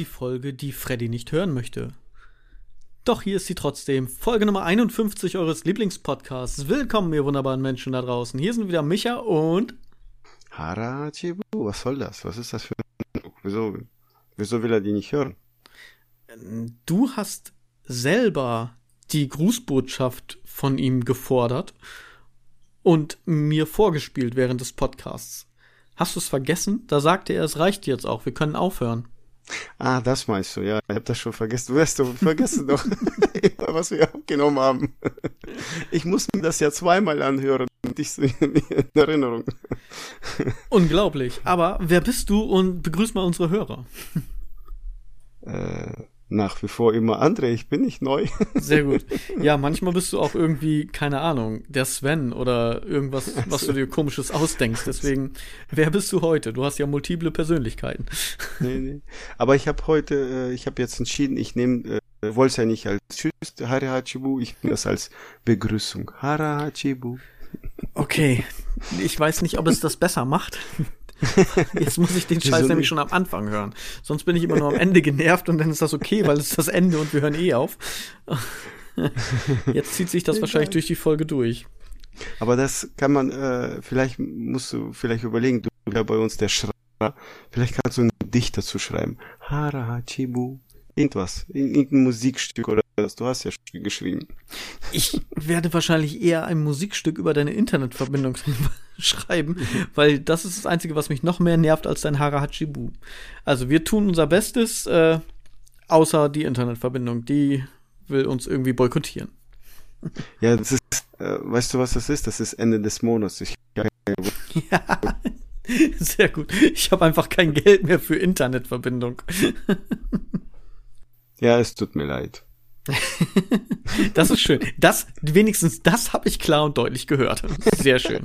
die Folge, die Freddy nicht hören möchte. Doch hier ist sie trotzdem. Folge Nummer 51 eures Lieblingspodcasts. Willkommen, ihr wunderbaren Menschen da draußen. Hier sind wieder Micha und. Harachibu, was soll das? Was ist das für ein. Wieso, wieso will er die nicht hören? Du hast selber die Grußbotschaft von ihm gefordert und mir vorgespielt während des Podcasts. Hast du es vergessen? Da sagte er, es reicht jetzt auch, wir können aufhören. Ah, das meinst du, ja. Ich hab das schon vergessen. Du hast du vergessen doch, was wir abgenommen haben. Ich muss mir das ja zweimal anhören und ich in Erinnerung. Unglaublich. Aber wer bist du und begrüß mal unsere Hörer. Äh, nach wie vor immer André, ich bin nicht neu. Sehr gut. Ja, manchmal bist du auch irgendwie, keine Ahnung, der Sven oder irgendwas, was du dir komisches ausdenkst. Deswegen, wer bist du heute? Du hast ja multiple Persönlichkeiten. Nee, nee. Aber ich habe heute, äh, ich habe jetzt entschieden, ich nehme, äh, wollte es ja nicht als Tschüss, Harahachibu, ich nehme das als Begrüßung. Harahachibu. Okay, ich weiß nicht, ob es das besser macht. Jetzt muss ich den Scheiß nämlich schon am Anfang hören. Sonst bin ich immer nur am Ende genervt und dann ist das okay, weil es ist das Ende und wir hören eh auf. Jetzt zieht sich das wahrscheinlich durch die Folge durch. Aber das kann man, äh, vielleicht musst du vielleicht überlegen, du ja bei uns der Schreiber, vielleicht kannst du ein Gedicht dazu schreiben. Harahachibu. Irgendwas. Irgendein Musikstück oder. Du hast ja geschrieben. Ich werde wahrscheinlich eher ein Musikstück über deine Internetverbindung schreiben, weil das ist das Einzige, was mich noch mehr nervt als dein Harahachibu. Also wir tun unser Bestes, äh, außer die Internetverbindung. Die will uns irgendwie boykottieren. Ja, das ist, äh, weißt du, was das ist? Das ist Ende des Monats. Ich, ja, sehr gut. Ich habe einfach kein Geld mehr für Internetverbindung. Ja, es tut mir leid. das ist schön. Das, wenigstens das habe ich klar und deutlich gehört. Sehr schön.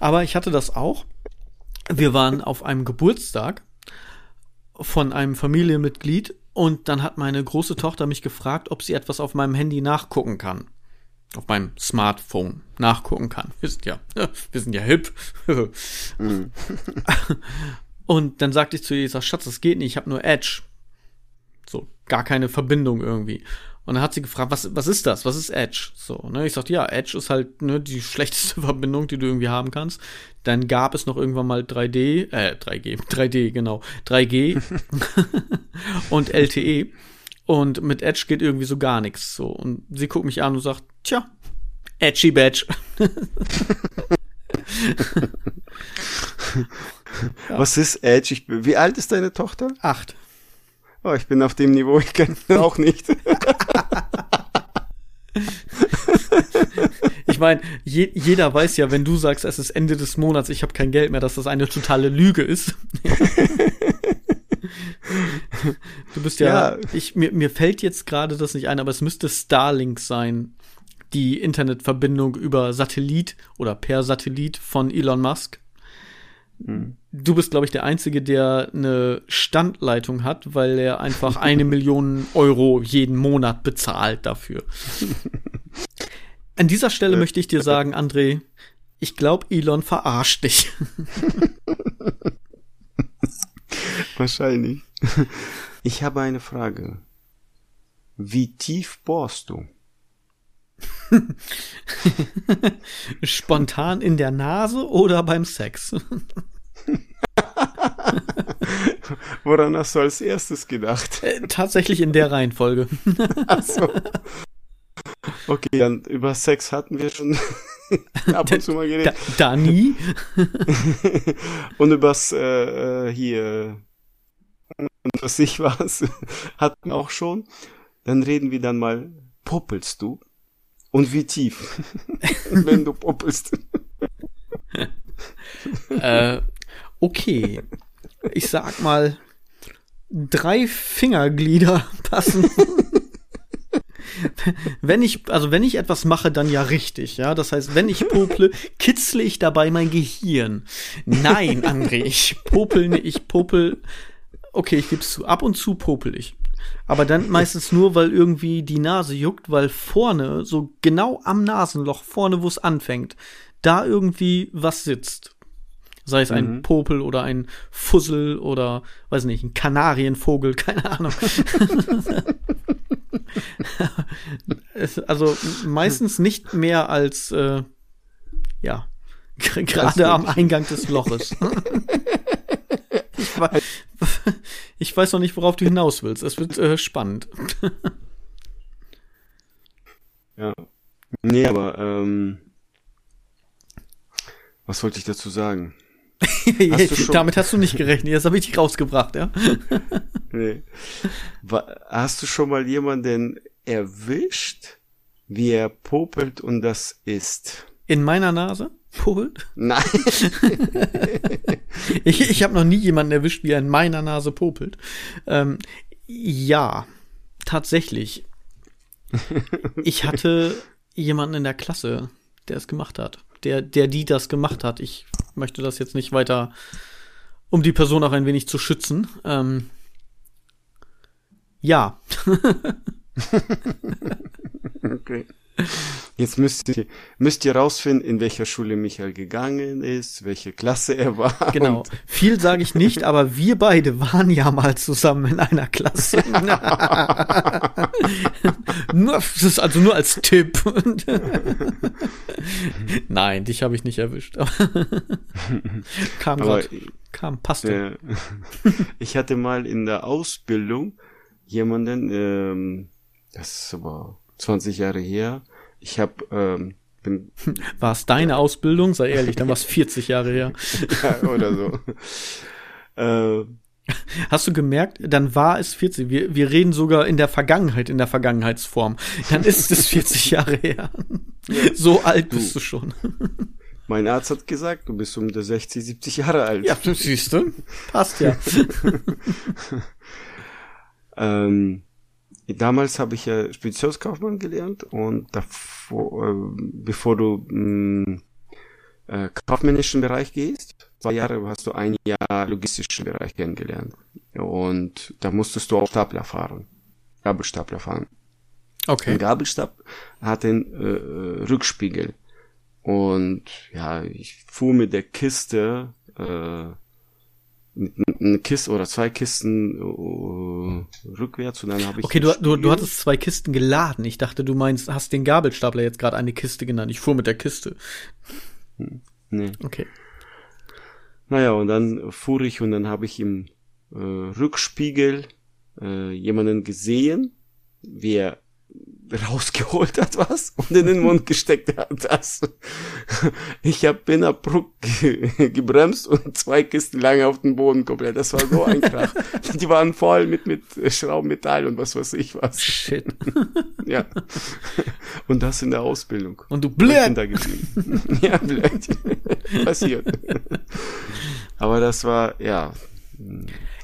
Aber ich hatte das auch. Wir waren auf einem Geburtstag von einem Familienmitglied und dann hat meine große Tochter mich gefragt, ob sie etwas auf meinem Handy nachgucken kann. Auf meinem Smartphone nachgucken kann. Wir sind ja, wir sind ja hip. Mhm. und dann sagte ich zu ihr, ich sag, Schatz, das geht nicht, ich habe nur Edge. So, gar keine Verbindung irgendwie. Und dann hat sie gefragt, was, was ist das? Was ist Edge? So, ne? Ich sagte, ja, Edge ist halt ne, die schlechteste Verbindung, die du irgendwie haben kannst. Dann gab es noch irgendwann mal 3D, äh, 3G, 3D, genau, 3G und LTE. Und mit Edge geht irgendwie so gar nichts. So. Und sie guckt mich an und sagt, tja, Edgy Badge. Was ist Edge? Ich, wie alt ist deine Tochter? Acht. Oh, ich bin auf dem Niveau, ich kenne auch nicht. ich meine, je, jeder weiß ja, wenn du sagst, es ist Ende des Monats, ich habe kein Geld mehr, dass das eine totale Lüge ist. du bist ja, ja. Ich, mir, mir fällt jetzt gerade das nicht ein, aber es müsste Starlink sein, die Internetverbindung über Satellit oder per Satellit von Elon Musk. Hm. Du bist, glaube ich, der Einzige, der eine Standleitung hat, weil er einfach eine Million Euro jeden Monat bezahlt dafür. An dieser Stelle möchte ich dir sagen, André, ich glaube, Elon verarscht dich. Wahrscheinlich. Ich habe eine Frage. Wie tief bohrst du? Spontan in der Nase oder beim Sex? Woran hast du als erstes gedacht? Äh, tatsächlich in der Reihenfolge. Ach so. Okay, dann über Sex hatten wir schon ab und zu mal geredet. Da, da nie. und übers äh, äh hier und was ich was hatten wir auch schon. Dann reden wir dann mal, poppelst du? Und wie tief, wenn du poppelst. äh, okay. Ich sag mal, drei Fingerglieder passen. wenn ich, also wenn ich etwas mache, dann ja richtig, ja. Das heißt, wenn ich pople, kitzle ich dabei mein Gehirn. Nein, André, ich popel, ich popel. Okay, ich geb's zu. Ab und zu popel ich. Aber dann meistens nur, weil irgendwie die Nase juckt, weil vorne, so genau am Nasenloch, vorne, wo es anfängt, da irgendwie was sitzt. Sei es ein Mhm. Popel oder ein Fussel oder, weiß nicht, ein Kanarienvogel, keine Ahnung. also meistens nicht mehr als, äh, ja, gerade am Eingang des Loches. ich, weiß, ich weiß noch nicht, worauf du hinaus willst. Es wird äh, spannend. Ja. Nee, aber ähm, was wollte ich dazu sagen? Hast Damit hast du nicht gerechnet. Jetzt habe ich dich rausgebracht, ja. Nee. Hast du schon mal jemanden erwischt, wie er popelt und das ist? In meiner Nase? Popelt? Nein. Ich, ich habe noch nie jemanden erwischt, wie er in meiner Nase popelt. Ähm, ja, tatsächlich. Ich hatte jemanden in der Klasse, der es gemacht hat. Der, der die das gemacht hat. Ich möchte das jetzt nicht weiter, um die Person auch ein wenig zu schützen. Ähm, ja, Okay. Jetzt müsst ihr, müsst ihr rausfinden, in welcher Schule Michael gegangen ist, welche Klasse er war. genau. Viel sage ich nicht, aber wir beide waren ja mal zusammen in einer Klasse. nur, das ist also nur als Tipp. Nein, dich habe ich nicht erwischt. kam Aber grad, kam, passte. äh, ich hatte mal in der Ausbildung jemanden, ähm, das aber 20 Jahre her. Ich habe ähm, bin War es deine Ausbildung? Sei ehrlich, dann war es 40 Jahre her. ja, oder so. äh, Hast du gemerkt, dann war es 40. Wir, wir reden sogar in der Vergangenheit, in der Vergangenheitsform. Dann ist es 40 Jahre her. So alt bist du schon. mein Arzt hat gesagt, du bist um die 60, 70 Jahre alt. Ja, das siehst du. Passt ja. Ähm, damals habe ich ja Speditionskaufmann gelernt und davor, äh, bevor du mh, äh, kaufmännischen Bereich gehst, zwei Jahre hast du ein Jahr logistischen Bereich kennengelernt. Und da musstest du auch Stapler fahren. Gabelstapler fahren. Ein Okay. Gabelstab hat den äh, Rückspiegel. Und ja, ich fuhr mit der Kiste, äh, mit einer Kiste oder zwei Kisten äh, rückwärts und dann habe ich. Okay, du, du, du hattest zwei Kisten geladen. Ich dachte, du meinst, hast den Gabelstapler jetzt gerade eine Kiste genannt. Ich fuhr mit der Kiste. Nee. Okay. Naja, und dann fuhr ich und dann habe ich im äh, Rückspiegel äh, jemanden gesehen, wie er rausgeholt hat was und in den Mund gesteckt hat das. Ich hab bin abrupt ge gebremst und zwei Kisten lang auf den Boden komplett. Das war so ein Krach. Die waren voll mit, mit Schraubenmetall und was weiß ich was. Shit. Ja. Und das in der Ausbildung. Und du blöd. bin da geblieben. ja, blöd. Passiert. Aber das war, ja.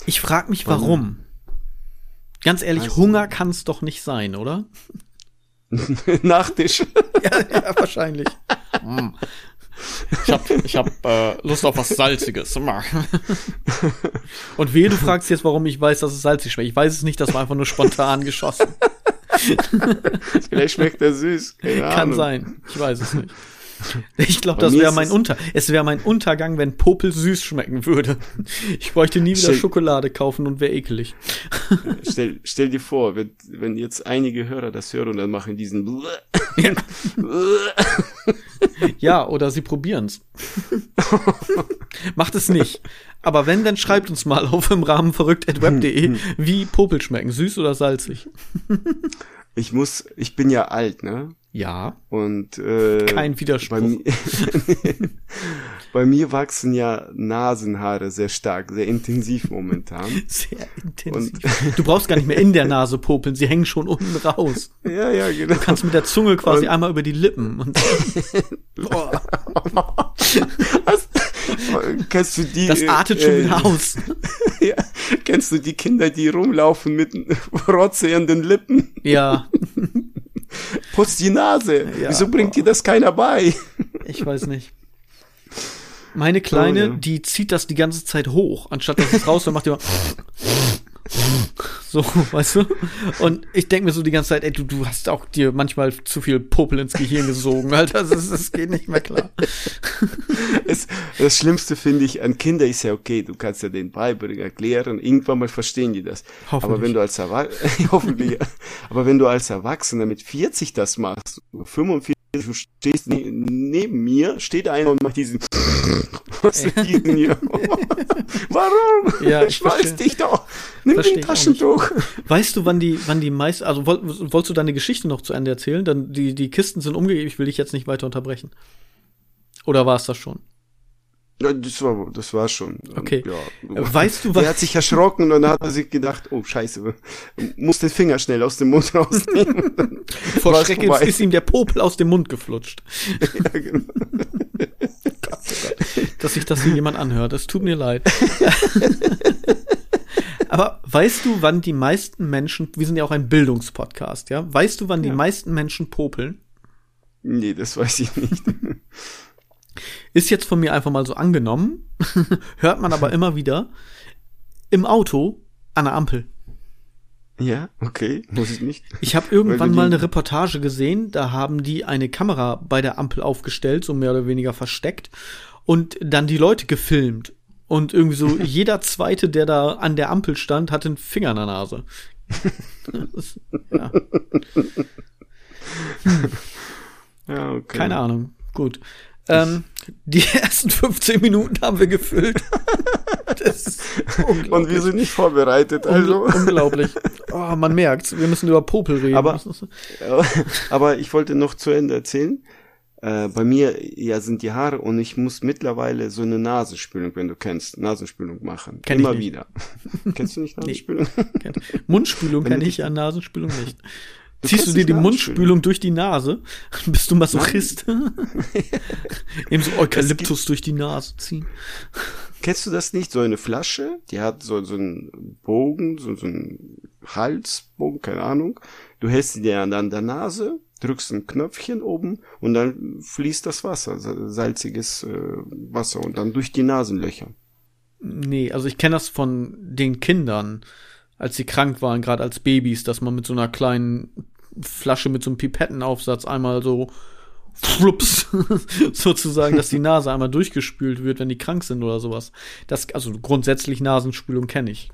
Ich frag mich, warum. Ganz ehrlich, Hunger kann es doch nicht sein, oder? Nachtisch. ja, ja, wahrscheinlich. Mm. Ich hab, ich hab äh, Lust auf was Salziges. Und wehe, du fragst jetzt, warum ich weiß, dass es salzig schmeckt. Ich weiß es nicht, das war einfach nur spontan geschossen. Vielleicht schmeckt er süß. Keine Kann Ahnung. sein. Ich weiß es nicht. Ich glaube, das wäre mein es- Unter. Es wäre mein Untergang, wenn Popel süß schmecken würde. Ich bräuchte nie wieder Stell- Schokolade kaufen und wäre ekelig. Stell, stell dir vor, wenn, wenn jetzt einige Hörer das hören und dann machen diesen Ja, oder sie probieren's. Macht es nicht. Aber wenn, dann schreibt uns mal auf im Rahmen verrückt.web.de, wie Popel schmecken, süß oder salzig. Ich muss, ich bin ja alt, ne? Ja, Und äh, kein bei, Widerspruch. mi bei mir wachsen ja Nasenhaare sehr stark, sehr intensiv momentan. Sehr intensiv. Du brauchst gar nicht mehr in der Nase popeln, sie hängen schon unten raus. ja, ja, genau. Du kannst mit der Zunge quasi Und- einmal über die Lippen. Und Boah? Kennst du die? das artet schon äh, wieder aus. Ja, kennst du die Kinder, die rumlaufen mit Rotze in den Lippen? Ja, Putz die Nase. Ja. Wieso bringt dir das keiner bei? ich weiß nicht. Meine Kleine, Oh, ja. die zieht das die ganze Zeit hoch, anstatt dass es raus, dann macht die immer So, weißt du? Und ich denke mir so die ganze Zeit, ey, du, du hast auch dir manchmal zu viel Popel ins Gehirn gesogen, Alter. Das, ist, das geht nicht mehr klar. Es, das Schlimmste finde ich, an Kinder ist ja okay, du kannst ja den beibringen, erklären, irgendwann mal verstehen die das. Aber wenn du als Erwachsener, hoffentlich, aber wenn du als Erwachsener mit 40 das machst, 45, du stehst ne neben mir, steht einer und macht diesen, was ist diesen hier? Warum? Ja, ich, ich weiß dich doch. Nimm den Taschentuch. Weißt du, wann die, wann die meist, also woll, wolltest du deine Geschichte noch zu Ende erzählen? Dann die, die Kisten sind umgegeben, ich will dich jetzt nicht weiter unterbrechen. Oder war es das schon? Ja, das war, das war schon. Okay. Ja. Weißt du was? Er hat sich erschrocken und dann hat er sich gedacht, oh Scheiße, muss den Finger schnell aus dem Mund rausnehmen. Vor Schreck ist, ist ihm der Popel aus dem Mund geflutscht. ja, genau. Gott, oh Gott. Dass sich das hier jemand anhört, es tut mir leid. Aber weißt du, wann die meisten Menschen, wir sind ja auch ein Bildungspodcast, ja? Weißt du, wann ja. die meisten Menschen popeln? Nee, das weiß ich nicht. Ist jetzt von mir einfach mal so angenommen, hört man aber immer wieder im Auto an der Ampel. Ja, okay, muss ich nicht. Ich habe irgendwann mal eine Reportage gesehen, da haben die eine Kamera bei der Ampel aufgestellt, so mehr oder weniger versteckt, und dann die Leute gefilmt. Und irgendwie so jeder zweite, der da an der Ampel stand, hatte einen Finger in der Nase. ja. Hm. ja, okay. Keine Ahnung. Gut. Ähm, die ersten 15 Minuten haben wir gefüllt. Und wir sind nicht vorbereitet. Also. unglaublich. Oh, man merkt, wir müssen über Popel reden. Aber, aber ich wollte noch zu Ende erzählen. Äh, bei mir ja sind die Haare und ich muss mittlerweile so eine Nasenspülung, wenn du kennst, Nasenspülung machen. Kenn Immer wieder. Kennst du nicht Nasenspülung? Nee. Mundspülung kenne ich, ja Nasenspülung nicht. Du Ziehst du dir die Mundspülung durch die Nase? Bist du Masochist? Eben so Eukalyptus durch die Nase ziehen. Kennst du das nicht? So eine Flasche, die hat so, so einen Bogen, so, so einen Halsbogen, keine Ahnung. Du hältst sie dir an der Nase, drückst ein Knöpfchen oben und dann fließt das Wasser, salziges äh, Wasser und dann durch die Nasenlöcher. Nee, also ich kenne das von den Kindern, als sie krank waren, gerade als Babys, dass man mit so einer kleinen Flasche mit so einem Pipettenaufsatz einmal so flups, sozusagen, dass die Nase einmal durchgespült wird, wenn die krank sind oder sowas. Das, also grundsätzlich Nasenspülung kenne ich.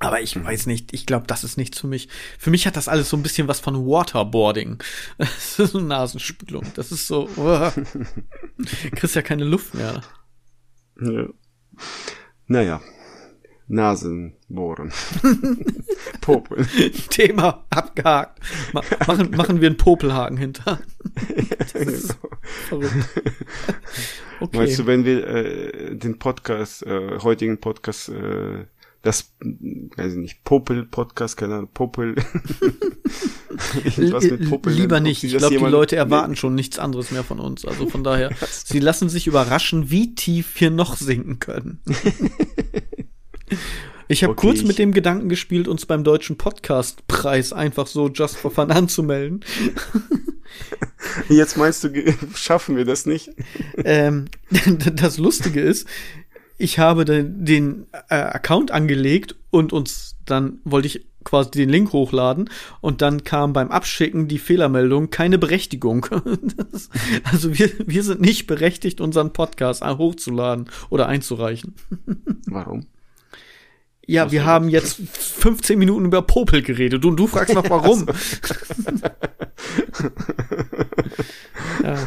Aber ich weiß nicht, ich glaube, das ist nichts für mich. Für mich hat das alles so ein bisschen was von Waterboarding. Das ist so Nasenspülung. Das ist so, uh, kriegst ja keine Luft mehr. Ja. Naja, Nasenbohren. Popel. Thema abgehakt. Ma machen, machen wir einen Popelhaken hinter. Ist verrückt. Okay. Weißt du, wenn wir äh, den Podcast, äh, heutigen Podcast, äh, das, weiß ich nicht, Popel-Podcast, keine Ahnung, Popel. Was mit Popel Lieber nicht. Ich glaube, die Leute erwarten schon nichts anderes mehr von uns. Also von daher, sie lassen sich überraschen, wie tief wir noch sinken können. Ich habe okay, kurz mit dem Gedanken gespielt, uns beim deutschen Podcastpreis einfach so just for fun anzumelden. Jetzt meinst du, schaffen wir das nicht? Ähm, das Lustige ist, ich habe den, den äh, Account angelegt und uns dann wollte ich quasi den Link hochladen und dann kam beim Abschicken die Fehlermeldung keine Berechtigung. Das, also wir, wir sind nicht berechtigt, unseren Podcast hochzuladen oder einzureichen. Warum? Ja, wir haben jetzt 15 Minuten über Popel geredet und du fragst noch warum. ja.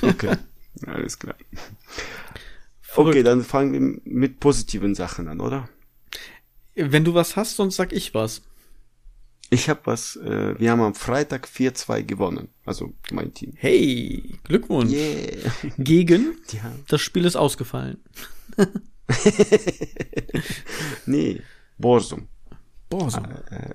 Okay, alles klar. Verrückt. Okay, dann fangen wir mit positiven Sachen an, oder? Wenn du was hast, sonst sag ich was. Ich habe was. Äh, wir haben am Freitag 4-2 gewonnen. Also mein Team. Hey, Glückwunsch. Yeah. Gegen? Ja. Das Spiel ist ausgefallen. nee, Borsum. Borsum. Äh,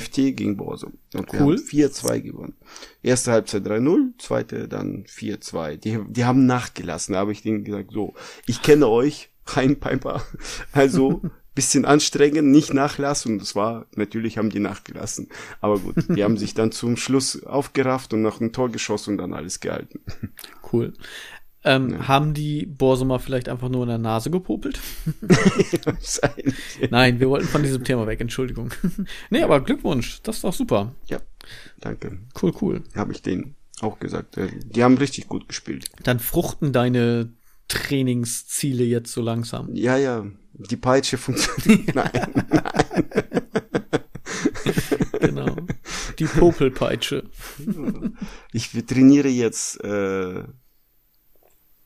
FT gegen Borsum. Und cool. wir haben 4-2 gewonnen. Erste Halbzeit 3-0, zweite dann 4-2. Die, die haben nachgelassen. Da habe ich denen gesagt, so, ich kenne euch, Rheinpiper. Also, bisschen anstrengend, nicht nachlassen. Und das war, natürlich haben die nachgelassen. Aber gut, die haben sich dann zum Schluss aufgerafft und noch ein Tor geschossen und dann alles gehalten. Cool. Ähm, ja. Haben die Borsumer vielleicht einfach nur in der Nase gepopelt? Nein, wir wollten von diesem Thema weg, Entschuldigung. nee, aber Glückwunsch, das ist doch super. Ja, danke. Cool, cool. Habe ich denen auch gesagt. Äh, die haben richtig gut gespielt. Dann fruchten deine Trainingsziele jetzt so langsam. Ja, ja, die Peitsche funktioniert. nein, nein. genau. Die Popelpeitsche. Ich trainiere jetzt, äh,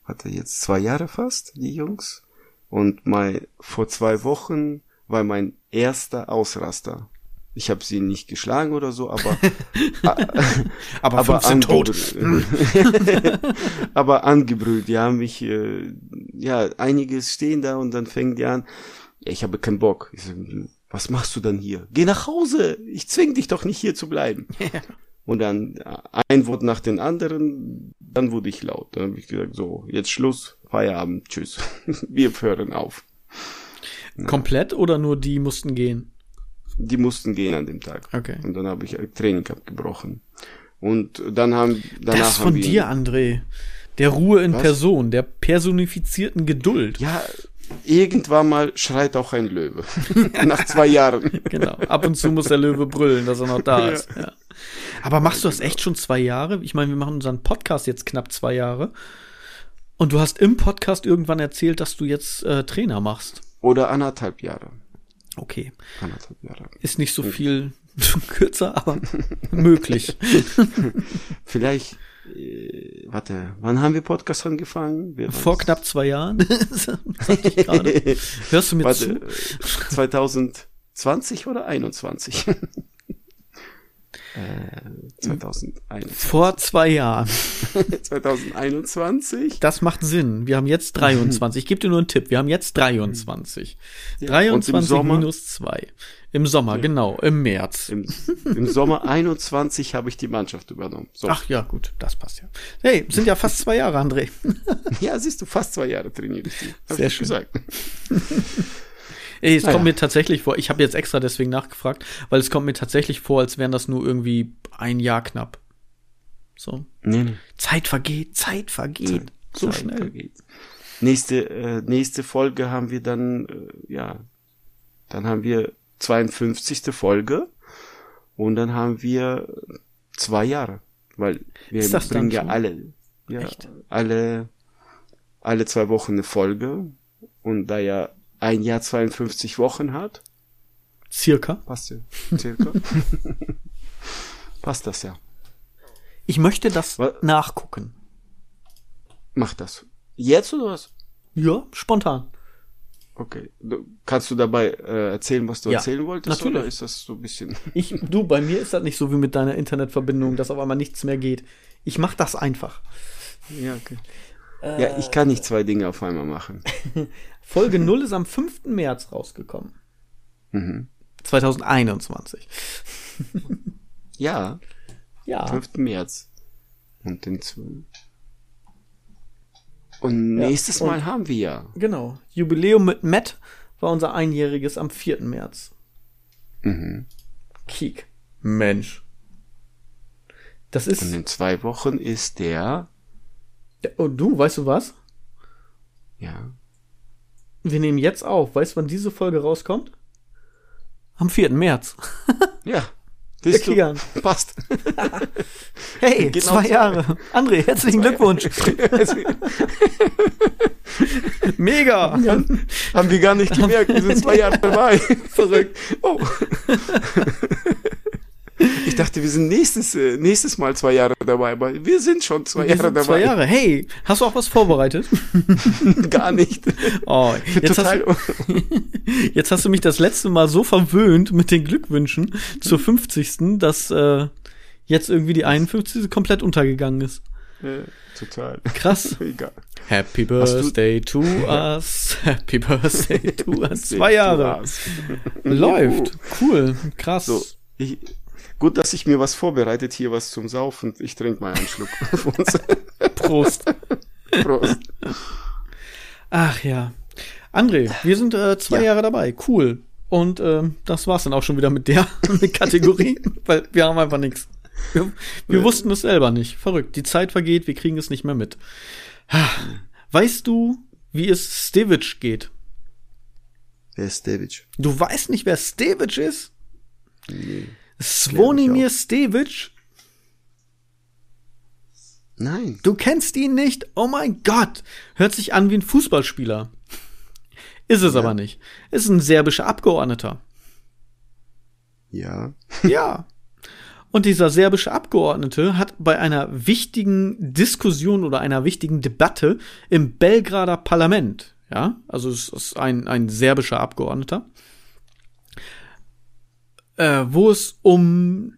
hatte jetzt zwei Jahre fast, die Jungs. Und mein, vor zwei Wochen war mein erster Ausraster. Ich habe sie nicht geschlagen oder so, aber aber, aber tot. aber angebrüllt. Die haben mich äh, ja einiges stehen da und dann fängen die an. Ja, ich habe keinen Bock. Ich so, was machst du dann hier? Geh nach Hause. Ich zwing dich doch nicht hier zu bleiben. Und dann äh, ein Wort nach den anderen, dann wurde ich laut. Dann habe ich gesagt, so, jetzt Schluss, Feierabend, tschüss. Wir hören auf. Komplett oder nur die mussten gehen? Die mussten gehen an dem Tag. Okay. Und dann habe ich Training abgebrochen. Und dann haben danach Das von dir, André. Der Ruhe in was? Person, der personifizierten Geduld. Ja, irgendwann mal schreit auch ein Löwe. Nach zwei Jahren. genau. Ab und zu muss der Löwe brüllen, dass er noch da ist. Ja. Aber machst du das echt schon zwei Jahre? Ich meine, wir machen unseren Podcast jetzt knapp zwei Jahre. Und du hast im Podcast irgendwann erzählt, dass du jetzt äh, Trainer machst. Oder anderthalb Jahre. Okay. Ist nicht so viel kürzer, aber möglich. Vielleicht, äh, warte, wann haben wir Podcast angefangen? Wir Vor knapp zwei Jahren. Hörst du mir warte, zu? 2020 oder 21? 2021. Äh, Vor zwei Jahren. 2021. Das macht Sinn. Wir haben jetzt 23. Ich gebe dir nur einen Tipp. Wir haben jetzt 23. Ja, 23 minus 2. Im Sommer, ja. genau, im März. Im, Im, Sommer 21 habe ich die Mannschaft übernommen. So. Ach ja, gut, das passt ja. Hey, sind ja fast zwei Jahre, André. ja, siehst du, fast zwei Jahre trainiere ich Sehr ich schön. gesagt. Ey, es naja. kommt mir tatsächlich vor, ich habe jetzt extra deswegen nachgefragt, weil es kommt mir tatsächlich vor, als wären das nur irgendwie ein Jahr knapp. So. Nee, nee. Zeit vergeht, Zeit vergeht. Zeit, so Zeit schnell. Vergeht. Nächste, äh, nächste Folge haben wir dann, äh, ja, dann haben wir 52. Folge und dann haben wir zwei Jahre, weil wir bringen ja alle, ja, Echt? alle, alle zwei Wochen eine Folge und da ja ein Jahr 52 Wochen hat. Circa. Passt ja. Circa. Passt das ja. Ich möchte das was? nachgucken. Mach das. Jetzt oder was? Ja, spontan. Okay. Du, kannst du dabei äh, erzählen, was du ja, erzählen wolltest? Natürlich. Oder ist das so ein bisschen. Ich, du, bei mir ist das nicht so wie mit deiner Internetverbindung, dass auf einmal nichts mehr geht. Ich mach das einfach. Ja, okay. Äh, ja, ich kann nicht zwei Dinge auf einmal machen. Folge 0 ist am 5. März rausgekommen. Mhm. 2021. ja. Ja. 5. März. Und den 12. Und nächstes ja, und Mal haben wir ja. Genau. Jubiläum mit Matt war unser einjähriges am 4. März. Mhm. Kiek. Mensch. Das ist. Und in zwei Wochen ist der und du, weißt du was? Ja. Wir nehmen jetzt auf. Weißt du, wann diese Folge rauskommt? Am 4. März. ja. Siehst du? Passt. hey, genau zwei Jahre. André, herzlichen Glückwunsch. Mega. Haben, haben wir gar nicht gemerkt. Wir sind zwei Jahre dabei. Verrückt. Oh. Ich dachte, wir sind nächstes, äh, nächstes Mal zwei Jahre dabei, aber wir sind schon zwei wir Jahre dabei. Zwei Jahre. Hey, hast du auch was vorbereitet? Gar nicht. Oh, jetzt, Total hast, jetzt hast du mich das letzte Mal so verwöhnt mit den Glückwünschen zur 50. dass äh, jetzt irgendwie die 51. komplett untergegangen ist. Ja, total. Krass. Egal. Happy Birthday to us. Happy Birthday to us. Zwei Jahre. Läuft. Cool. Krass. So, ich, Gut, dass ich mir was vorbereitet, hier was zum Saufen. Ich trinke mal einen Schluck. Prost. Prost. Ach ja. André, wir sind äh, zwei ja. Jahre dabei. Cool. Und äh, das war's dann auch schon wieder mit der Kategorie, weil wir haben einfach nichts. Wir, wir wussten es selber nicht. Verrückt. Die Zeit vergeht, wir kriegen es nicht mehr mit. Weißt du, wie es Stevic geht? Wer ist Stevic? Du weißt nicht, wer Stevic ist? Nee. Svonimir Stevic? Nein. Du kennst ihn nicht? Oh mein Gott! Hört sich an wie ein Fußballspieler. Ist es Ja. aber nicht. Ist ein serbischer Abgeordneter. Ja. Ja. Und dieser serbische Abgeordnete hat bei einer wichtigen Diskussion oder einer wichtigen Debatte im Belgrader Parlament, ja, also es ist ein, ein serbischer Abgeordneter, äh, wo es um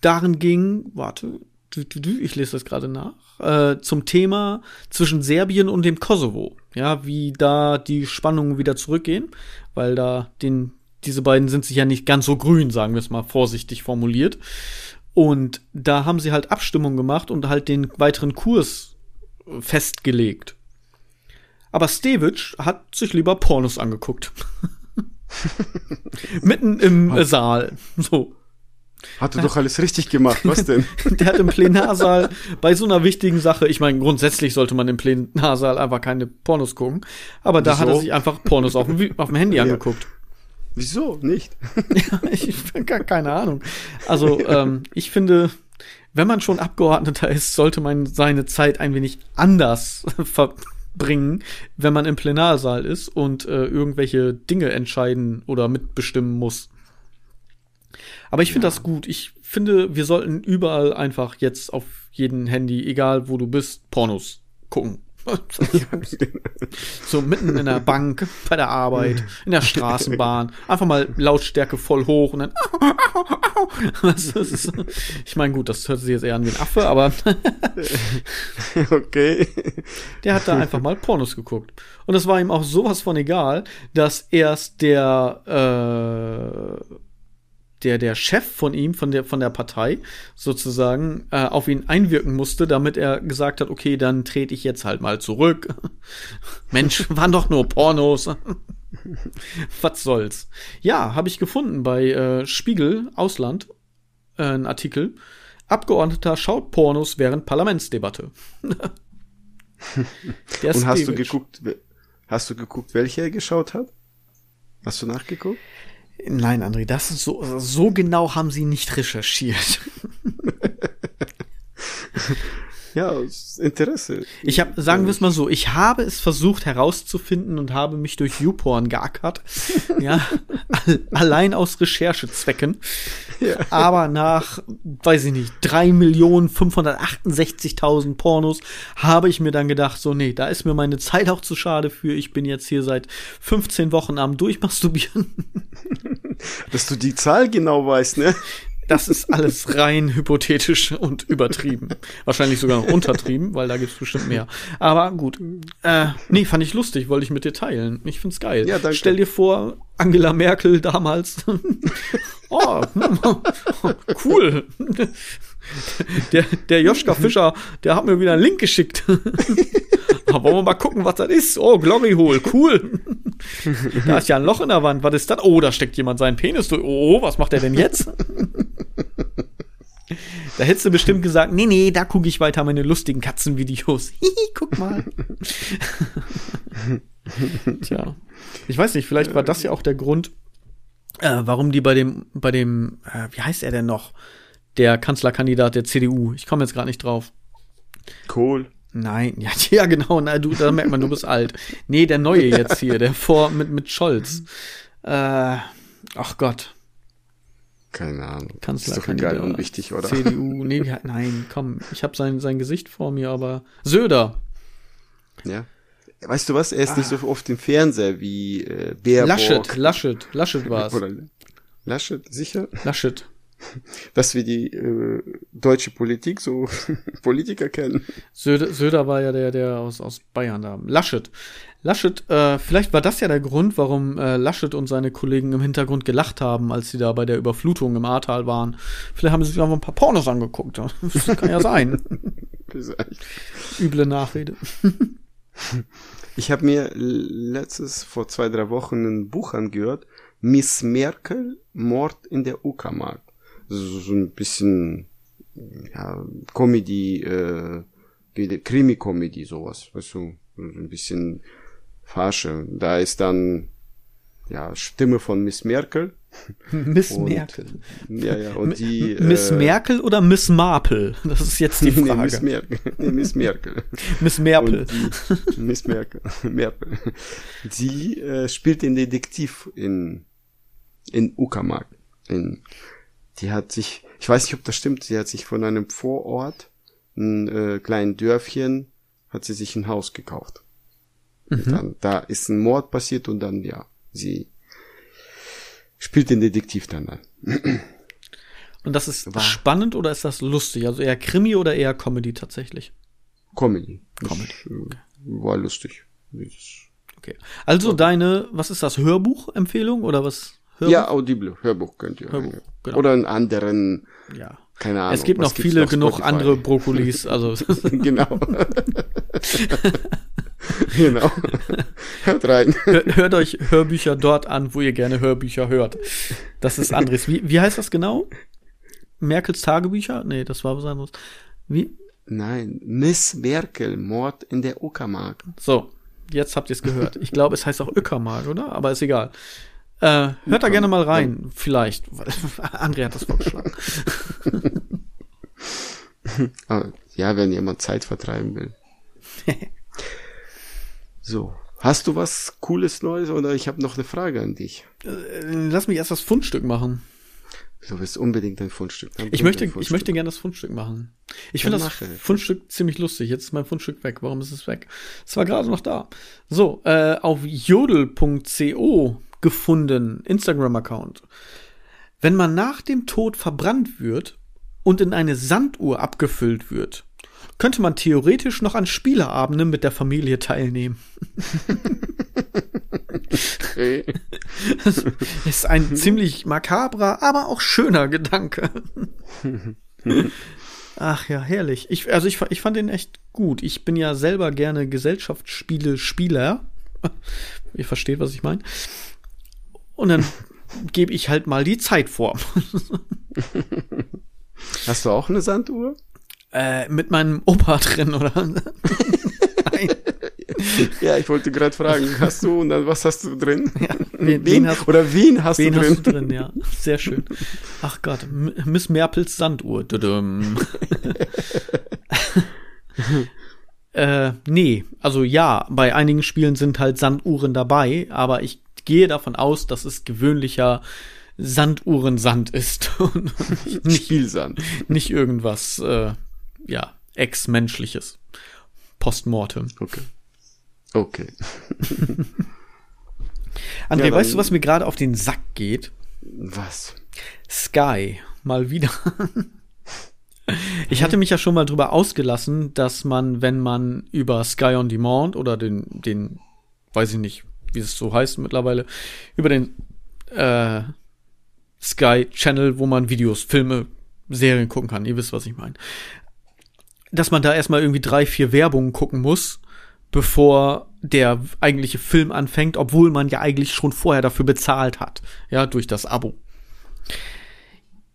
darin ging, warte, ich lese das gerade nach, äh, zum Thema zwischen Serbien und dem Kosovo, ja, wie da die Spannungen wieder zurückgehen, weil da den diese beiden sind sich ja nicht ganz so grün, sagen wir es mal vorsichtig formuliert. Und da haben sie halt Abstimmung gemacht und halt den weiteren Kurs festgelegt. Aber Stevic hat sich lieber Pornos angeguckt. Mitten im äh, Saal. So. Hat er doch alles richtig gemacht. Was denn? Der hat im Plenarsaal bei so einer wichtigen Sache, ich meine, grundsätzlich sollte man im Plenarsaal einfach keine Pornos gucken, aber da hat er Wieso? sich einfach Pornos auf dem, auf dem Handy Ja. angeguckt. Wieso nicht? Ja, ich gar keine Ahnung. Also, ähm, ich finde, wenn man schon Abgeordneter ist, sollte man seine Zeit ein wenig anders verbringen, wenn man im Plenarsaal ist und äh, irgendwelche Dinge entscheiden oder mitbestimmen muss. Aber ich finde das gut. Ich finde, wir sollten überall einfach jetzt auf jeden Handy, egal wo du bist, Pornos gucken. So mitten in der Bank, bei der Arbeit, in der Straßenbahn, einfach mal Lautstärke voll hoch und dann. Das ist, ich meine, gut, das hört sich jetzt eher an wie ein Affe, aber okay. der hat da einfach mal Pornos geguckt. Und es war ihm auch sowas von egal, dass erst der, äh, der, der Chef von ihm, von der, von der Partei, sozusagen, äh, auf ihn einwirken musste, damit er gesagt hat, okay, dann trete ich jetzt halt mal zurück. Mensch, waren doch nur Pornos. Was soll's? Ja, habe ich gefunden bei äh, Spiegel Ausland äh, einen Artikel. Abgeordneter schaut Pornos während Parlamentsdebatte. Und hast du geguckt, hast du geguckt, welche er geschaut hat? Hast du nachgeguckt? Nein, André, das ist so, so genau haben sie nicht recherchiert. Ja, aus Interesse. Ich habe, sagen wir es mal so, ich habe es versucht herauszufinden und habe mich durch YouPorn geackert. ja, al- allein aus Recherchezwecken. Ja. Aber nach, weiß ich nicht, 3.568.000 Pornos habe ich mir dann gedacht, so, nee, da ist mir meine Zeit auch zu schade für. Ich bin jetzt hier seit 15 Wochen am Durchmasturbieren. Dass du die Zahl genau weißt, ne? Das ist alles rein hypothetisch und übertrieben. Wahrscheinlich sogar noch untertrieben, weil da gibt's bestimmt mehr. Aber gut. Äh, nee, fand ich lustig, wollte ich mit dir teilen. Ich find's geil. Ja, danke. Stell dir vor, Angela Merkel damals. oh, hm, cool. Der, der Joschka Fischer, der hat mir wieder einen Link geschickt. Wollen wir mal gucken, was das ist. Oh, Glory Hole, cool. Da ist ja ein Loch in der Wand. Was ist das? Oh, da steckt jemand seinen Penis durch. Oh, was macht er denn jetzt? Da hättest du bestimmt gesagt, nee, nee, da gucke ich weiter meine lustigen Katzenvideos. Hihi, guck mal. Tja. Ich weiß nicht, vielleicht war das ja auch der Grund, äh, warum die bei dem, bei dem, äh, wie heißt er denn noch? Der Kanzlerkandidat der CDU. Ich komme jetzt gerade nicht drauf. Cool. Nein, ja, ja, genau, na, du, da merkt man, du bist alt. Nee, der neue jetzt hier, der vor mit, mit Scholz. Äh, ach Gott, Keine Ahnung. Ist doch egal, unwichtig, oder? CDU, nee, wie, nein, komm, ich habe sein, sein Gesicht vor mir, aber Söder, Ja. Weißt du was? Er ist nicht so oft im Fernseher wie äh, Baerbock. Laschet, Laschet, Laschet war's. Oder Laschet, sicher? Laschet. Dass wir die äh, deutsche Politik so Politiker kennen. Söder, Söder war ja der, der aus, aus Bayern da. Laschet. Laschet, äh, vielleicht war das ja der Grund, warum äh, Laschet und seine Kollegen im Hintergrund gelacht haben, als sie da bei der Überflutung im Ahrtal waren. Vielleicht haben sie sich einfach ein paar Pornos angeguckt. Das kann ja sein. Üble Nachrede. Ich habe mir letztes, vor zwei, drei Wochen ein Buch angehört. Miss Merkel, Mord in der Uckermark. So, so ein bisschen ja, Comedy, äh, Krimi-Comedy, sowas, weißt du, ein bisschen Farsche. Da ist dann, ja, Stimme von Miss Merkel. Miss Und- Merkel. Ja, ja, und die. Miss äh, Merkel oder Miss Marple? Das ist jetzt die Nee, Frage. Miss Merkel. Nee, Miss Merkel. Miss Merkel. Die, Miss Merkel. Merkel. Sie äh, spielt den Detektiv in, in Uckermark. In, die hat sich, ich weiß nicht, ob das stimmt, sie hat sich von einem Vorort, ein äh, kleinen Dörfchen, hat sie sich ein Haus gekauft. Und dann, da ist ein Mord passiert und dann, ja, sie spielt den Detektiv dann an. Und das ist War- spannend oder ist das lustig? Also eher Krimi oder eher Comedy tatsächlich? Comedy. Comedy. äh, War lustig. Okay. Also deine, was ist das, Hörbuch-Empfehlung oder was? Hörbuch? Ja, Audible, Hörbuch könnt ihr. Hörbuch, genau. Oder einen anderen, ja. keine Ahnung. Es gibt noch viele auf genug Spotify? andere Brokkolis, also genau. genau. Hört rein. hör- hört euch Hörbücher dort an, wo ihr gerne Hörbücher hört. Das ist anderes. Wie, wie heißt das genau? Merkels Tagebücher? Nee, das war was anderes. Wie? Nein, Miss Merkel, Mord in der Uckermark. So, jetzt habt ihr es gehört. Ich glaube, es heißt auch Öckermark, oder? Aber ist egal. Äh, hört da gerne mal rein, vielleicht. André hat das vorgeschlagen. Ah, ja, wenn jemand Zeit vertreiben will. so. Hast du was Cooles Neues oder ich habe noch eine Frage an dich. Äh, Lass mich erst das Fundstück machen. Du willst unbedingt ein Fundstück. Dann Ich möchte, dein ich Fundstück. möchte gerne das Fundstück machen. Ich finde das mache. Fundstück ziemlich lustig. Jetzt ist mein Fundstück weg. Warum ist es weg? Es war gerade noch da. So, äh, auf jodel.co gefunden, Instagram-Account. Wenn man nach dem Tod verbrannt wird und in eine Sanduhr abgefüllt wird, könnte man theoretisch noch an Spieleabenden mit der Familie teilnehmen. Okay. Ist ein ziemlich makabrer, aber auch schöner Gedanke. Ach ja, herrlich. Ich, also ich, ich fand den echt gut. Ich bin ja selber gerne Gesellschaftsspiele-Spieler. Ihr versteht, was ich meine. Und dann gebe ich halt mal die Zeit vor. Hast du auch eine Sanduhr? äh, mit meinem Opa drin, oder? Nein. Ja, ich wollte gerade fragen, hast du und dann was hast du drin? wen- wen, wen hast- oder wen hast Wen du drin? hast du drin, ja. Sehr schön. Ach Gott, Miss Merpels Sanduhr. Äh, nee, also ja, bei einigen Spielen sind halt Sanduhren dabei, aber ich gehe davon aus, dass es gewöhnlicher Sanduhrensand ist und nicht, Spielsand. nicht irgendwas, äh, ja, ex-menschliches. Postmortem. Okay. Okay. André, Ja, weißt du, was mir gerade auf den Sack geht? Was? Sky, mal wieder. Ich hatte mich ja schon mal drüber ausgelassen, dass man, wenn man über Sky on Demand oder den, den, weiß ich nicht, wie es so heißt mittlerweile, über den äh, Sky Channel, wo man Videos, Filme, Serien gucken kann, ihr wisst, was ich meine, dass man da erstmal irgendwie drei, vier Werbungen gucken muss, bevor der eigentliche Film anfängt, obwohl man ja eigentlich schon vorher dafür bezahlt hat, ja, durch das Abo.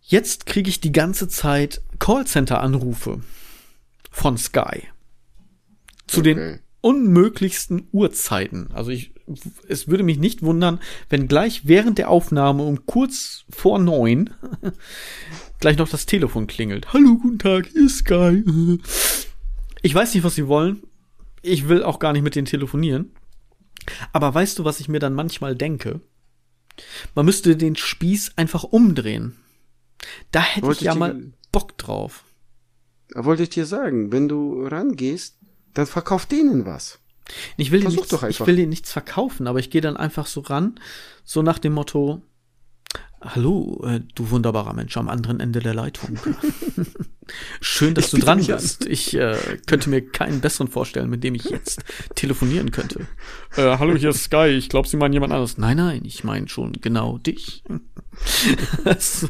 Jetzt kriege ich die ganze Zeit Callcenter-Anrufe von Sky. Zu den Okay. unmöglichsten Uhrzeiten. Also ich, es würde mich nicht wundern, wenn gleich während der Aufnahme um kurz vor neun gleich noch das Telefon klingelt. Hallo, guten Tag, hier ist Sky. Ich weiß nicht, was sie wollen. Ich will auch gar nicht mit denen telefonieren. Aber weißt du, was ich mir dann manchmal denke? Man müsste den Spieß einfach umdrehen. Da hätte Wollte ich ja ich dir- mal Bock drauf. Wollte ich dir sagen, wenn du rangehst, dann verkauf denen was. Ich will, Versuch nichts, doch ich will dir nichts verkaufen, aber ich gehe dann einfach so ran, so nach dem Motto, Hallo, äh, du wunderbarer Mensch am anderen Ende der Leitung. Schön, dass Ich du dran bist. Ich äh, könnte mir keinen besseren vorstellen, mit dem ich jetzt telefonieren könnte. Äh, hallo, hier ist Sky. Ich glaube, Sie meinen jemand anderes. Nein, nein, ich meine schon genau dich. so.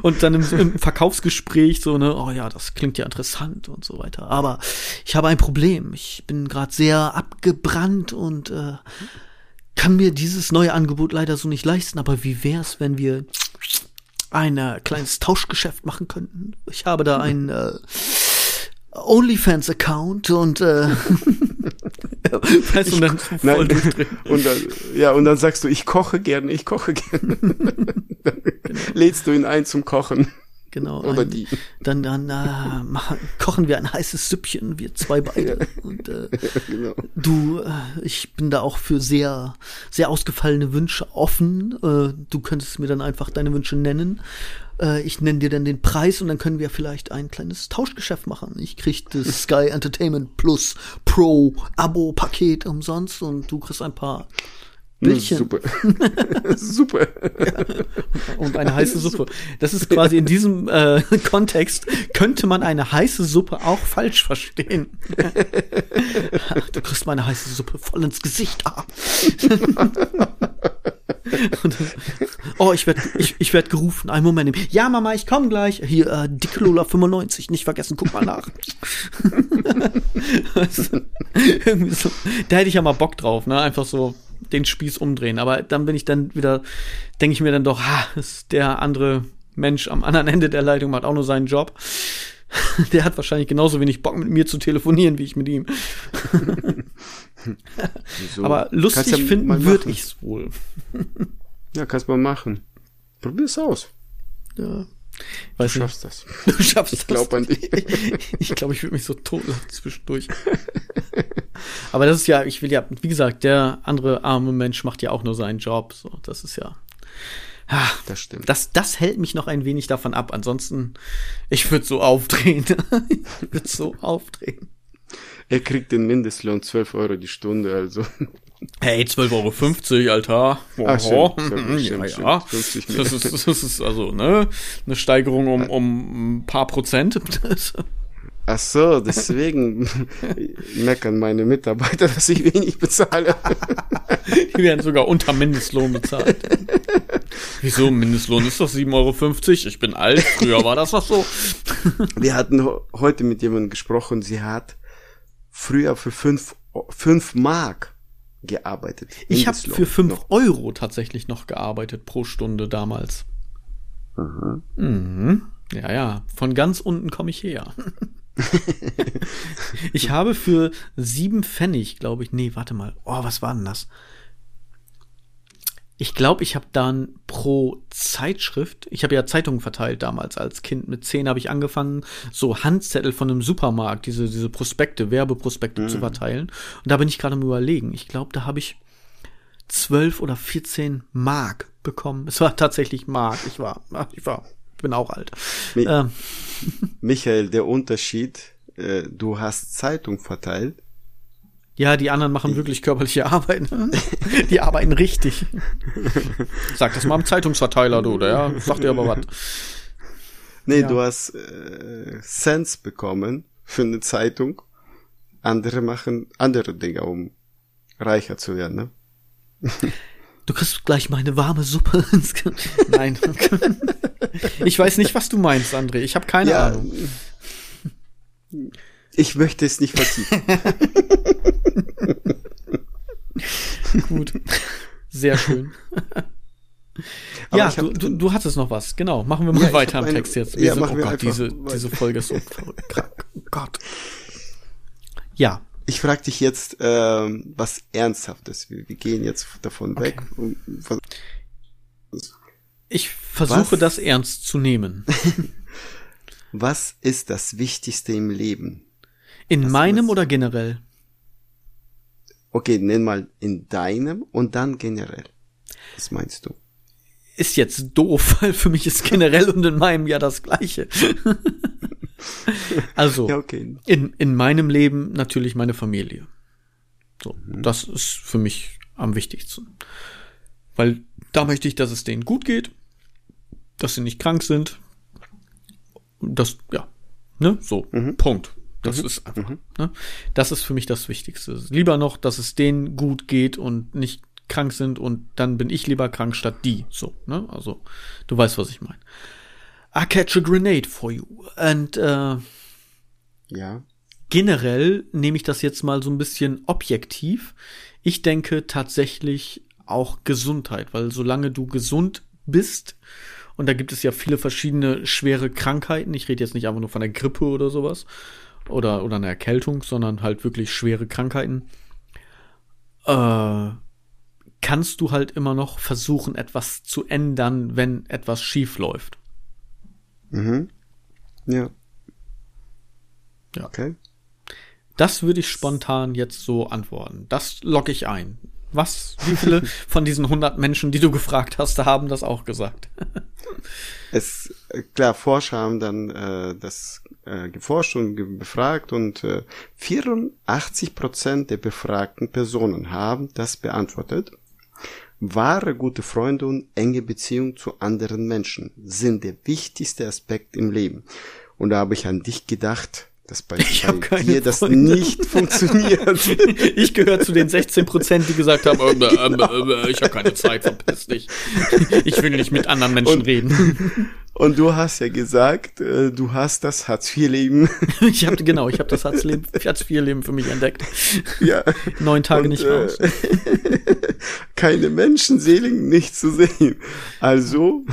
Und dann im, im Verkaufsgespräch so, ne, oh ja, das klingt ja interessant und so weiter. Aber ich habe ein Problem. Ich bin gerade sehr abgebrannt und äh, kann mir dieses neue Angebot leider so nicht leisten. Aber wie wär's, wenn wir ein äh, kleines Tauschgeschäft machen könnten? Ich habe da ein äh, OnlyFans-Account und äh, weißt du, und dann voll Nein, und dann, ja, und dann sagst du, ich koche gerne, ich koche gerne. lädst du ihn ein zum Kochen. Genau. Oder ein- die. Dann, dann äh, machen, kochen wir ein heißes Süppchen, wir zwei beide. Und äh, Genau. du, äh, ich bin da auch für sehr, sehr ausgefallene Wünsche offen. Äh, du könntest mir dann einfach deine Wünsche nennen. Äh, ich nenne dir dann den Preis und dann können wir vielleicht ein kleines Tauschgeschäft machen. Ich krieg das Sky Entertainment Plus Pro Abo-Paket umsonst und du kriegst ein paar Bildchen Super. Super. und eine heiße Suppe. Das ist quasi in diesem äh, Kontext könnte man eine heiße Suppe auch falsch verstehen. du kriegst meine heiße Suppe voll ins Gesicht. Ah. Und oh, ich werde ich, ich werd gerufen. Einen Moment. Ja, Mama, ich komme gleich. Hier, äh, Dicke Lola 95. Nicht vergessen, guck mal nach. Du, Irgendwie so. Da hätte ich ja mal Bock drauf, ne? Einfach so den Spieß umdrehen. Aber dann bin ich dann wieder, denke ich mir dann doch, ha, ist der andere Mensch am anderen Ende der Leitung macht auch nur seinen Job. Der hat wahrscheinlich genauso wenig Bock mit mir zu telefonieren, wie ich mit ihm. Wieso? Aber lustig ja finden würde machen. ich's wohl. Ja, kannst mal machen. Probier's aus. Ja. Du Weiß nicht. schaffst das. Du schaffst Ich glaub an dich. Ich glaube, ich würde mich so totlachen zwischendurch. Aber das ist ja, ich will ja, wie gesagt, der andere arme Mensch macht ja auch nur seinen Job. So, das ist ja. Ah, Das stimmt. das, das hält mich noch ein wenig davon ab. Ansonsten, ich würde so aufdrehen. ich würde so aufdrehen. Er kriegt den Mindestlohn 12 Euro die Stunde, also. Hey, 12,50 Euro, Alter. Ah, stimmt, Oho. stimmt, ja, stimmt. ja. 50 mehr. Das ist, das ist also, ne? Eine Steigerung um, um ein paar Prozent. Ach so, deswegen meckern meine Mitarbeiter, dass ich wenig bezahle. Die werden sogar unter Mindestlohn bezahlt. Wieso? Mindestlohn ist doch 7,50 Euro. Ich bin alt. Früher war das doch so. Wir hatten heute mit jemandem gesprochen, sie hat früher für 5 fünf Mark gearbeitet. Ich habe für 5 noch. Euro tatsächlich noch gearbeitet pro Stunde damals. Mhm. Ja, ja. Von ganz unten komme ich her. ich habe für sieben Pfennig, glaube ich. Nee, warte mal. Oh, was war denn das? Ich glaube, ich habe dann pro Zeitschrift, ich habe ja Zeitungen verteilt damals als Kind. Mit zehn habe ich angefangen, so Handzettel von einem Supermarkt, diese, diese Prospekte, Werbeprospekte zu verteilen. Und da bin ich gerade am überlegen. Ich glaube, da habe ich 12 oder 14 Mark bekommen. Es war tatsächlich Mark. Ich war, ich war, ich bin auch alt. Mi- Ähm, Michael, der Unterschied, äh, du hast Zeitung verteilt. Ja, die anderen machen wirklich körperliche Arbeit. Die arbeiten richtig. Sag das mal am Zeitungsverteiler, du, der sagt dir aber was. Nee, Ja. du hast äh, Cents bekommen für eine Zeitung. Andere machen andere Dinge, um reicher zu werden, ne? Du kriegst gleich meine warme Suppe ins Nein. Ich weiß nicht, was du meinst, André. Ich habe keine Ja. Ahnung. Ich möchte es nicht vertiefen. Gut. Sehr schön. Aber ja, du, du, du hattest noch was. Genau. Machen wir mal Ja, weiter am eine- Text jetzt. ja, sind, machen oh wir Gott, einfach diese, weiter. diese Folge ist so krank. Oh Gott. Ja. Ich frage dich jetzt ähm, was Ernsthaftes. Wir, wir gehen jetzt davon Okay. weg. Und, Ich versuche Was? das ernst zu nehmen. was ist das Wichtigste im Leben? In Was- meinem oder generell? Okay, nenn mal in deinem und dann generell. Was meinst du? Ist jetzt doof, weil für mich ist generell und in meinem ja das Gleiche. also, Ja, okay. in, in meinem Leben natürlich meine Familie. So, Mhm. das ist für mich am wichtigsten. Weil da möchte ich, dass es denen gut geht, dass sie nicht krank sind. Das, ja, ne, so, Mhm. Punkt. Das ist einfach, ne? Das ist für mich das Wichtigste. Lieber noch, dass es denen gut geht und nicht krank sind und dann bin ich lieber krank statt die. So, ne? Also, du weißt, was ich meine. I catch a grenade for you. And, äh, Ja. generell nehme ich das jetzt mal so ein bisschen objektiv. Ich denke tatsächlich auch Gesundheit, weil solange du gesund bist, und da gibt es ja viele verschiedene schwere Krankheiten, ich rede jetzt nicht einfach nur von der Grippe oder sowas, oder, oder eine Erkältung, sondern halt wirklich schwere Krankheiten, äh, kannst du halt immer noch versuchen, etwas zu ändern, wenn etwas schief läuft. Mhm. Ja. Ja. Okay. Das würde ich spontan jetzt so antworten. Das logge ich ein. Was, wie viele von diesen 100 Menschen, die du gefragt hast, haben das auch gesagt? es, klar, Forscher haben dann äh, das äh, geforscht und befragt und äh, 84 Prozent der befragten Personen haben das beantwortet. Wahre gute Freunde und enge Beziehung zu anderen Menschen sind der wichtigste Aspekt im Leben. Und da habe ich an dich gedacht, dass bei, bei dir das nicht funktioniert. ich gehöre zu den 16 Prozent, die gesagt haben, äh, äh, äh, ich habe keine Zeit, verpiss dich. Ich will nicht mit anderen Menschen und, reden. Und du hast ja gesagt, äh, du hast das Hartz-IV-Leben. ich habe genau, ich habe das Hartz-IV-Leben für mich entdeckt. Ja. Neun Tage und, nicht raus. Äh, keine Menschenseelen nicht zu sehen. Also,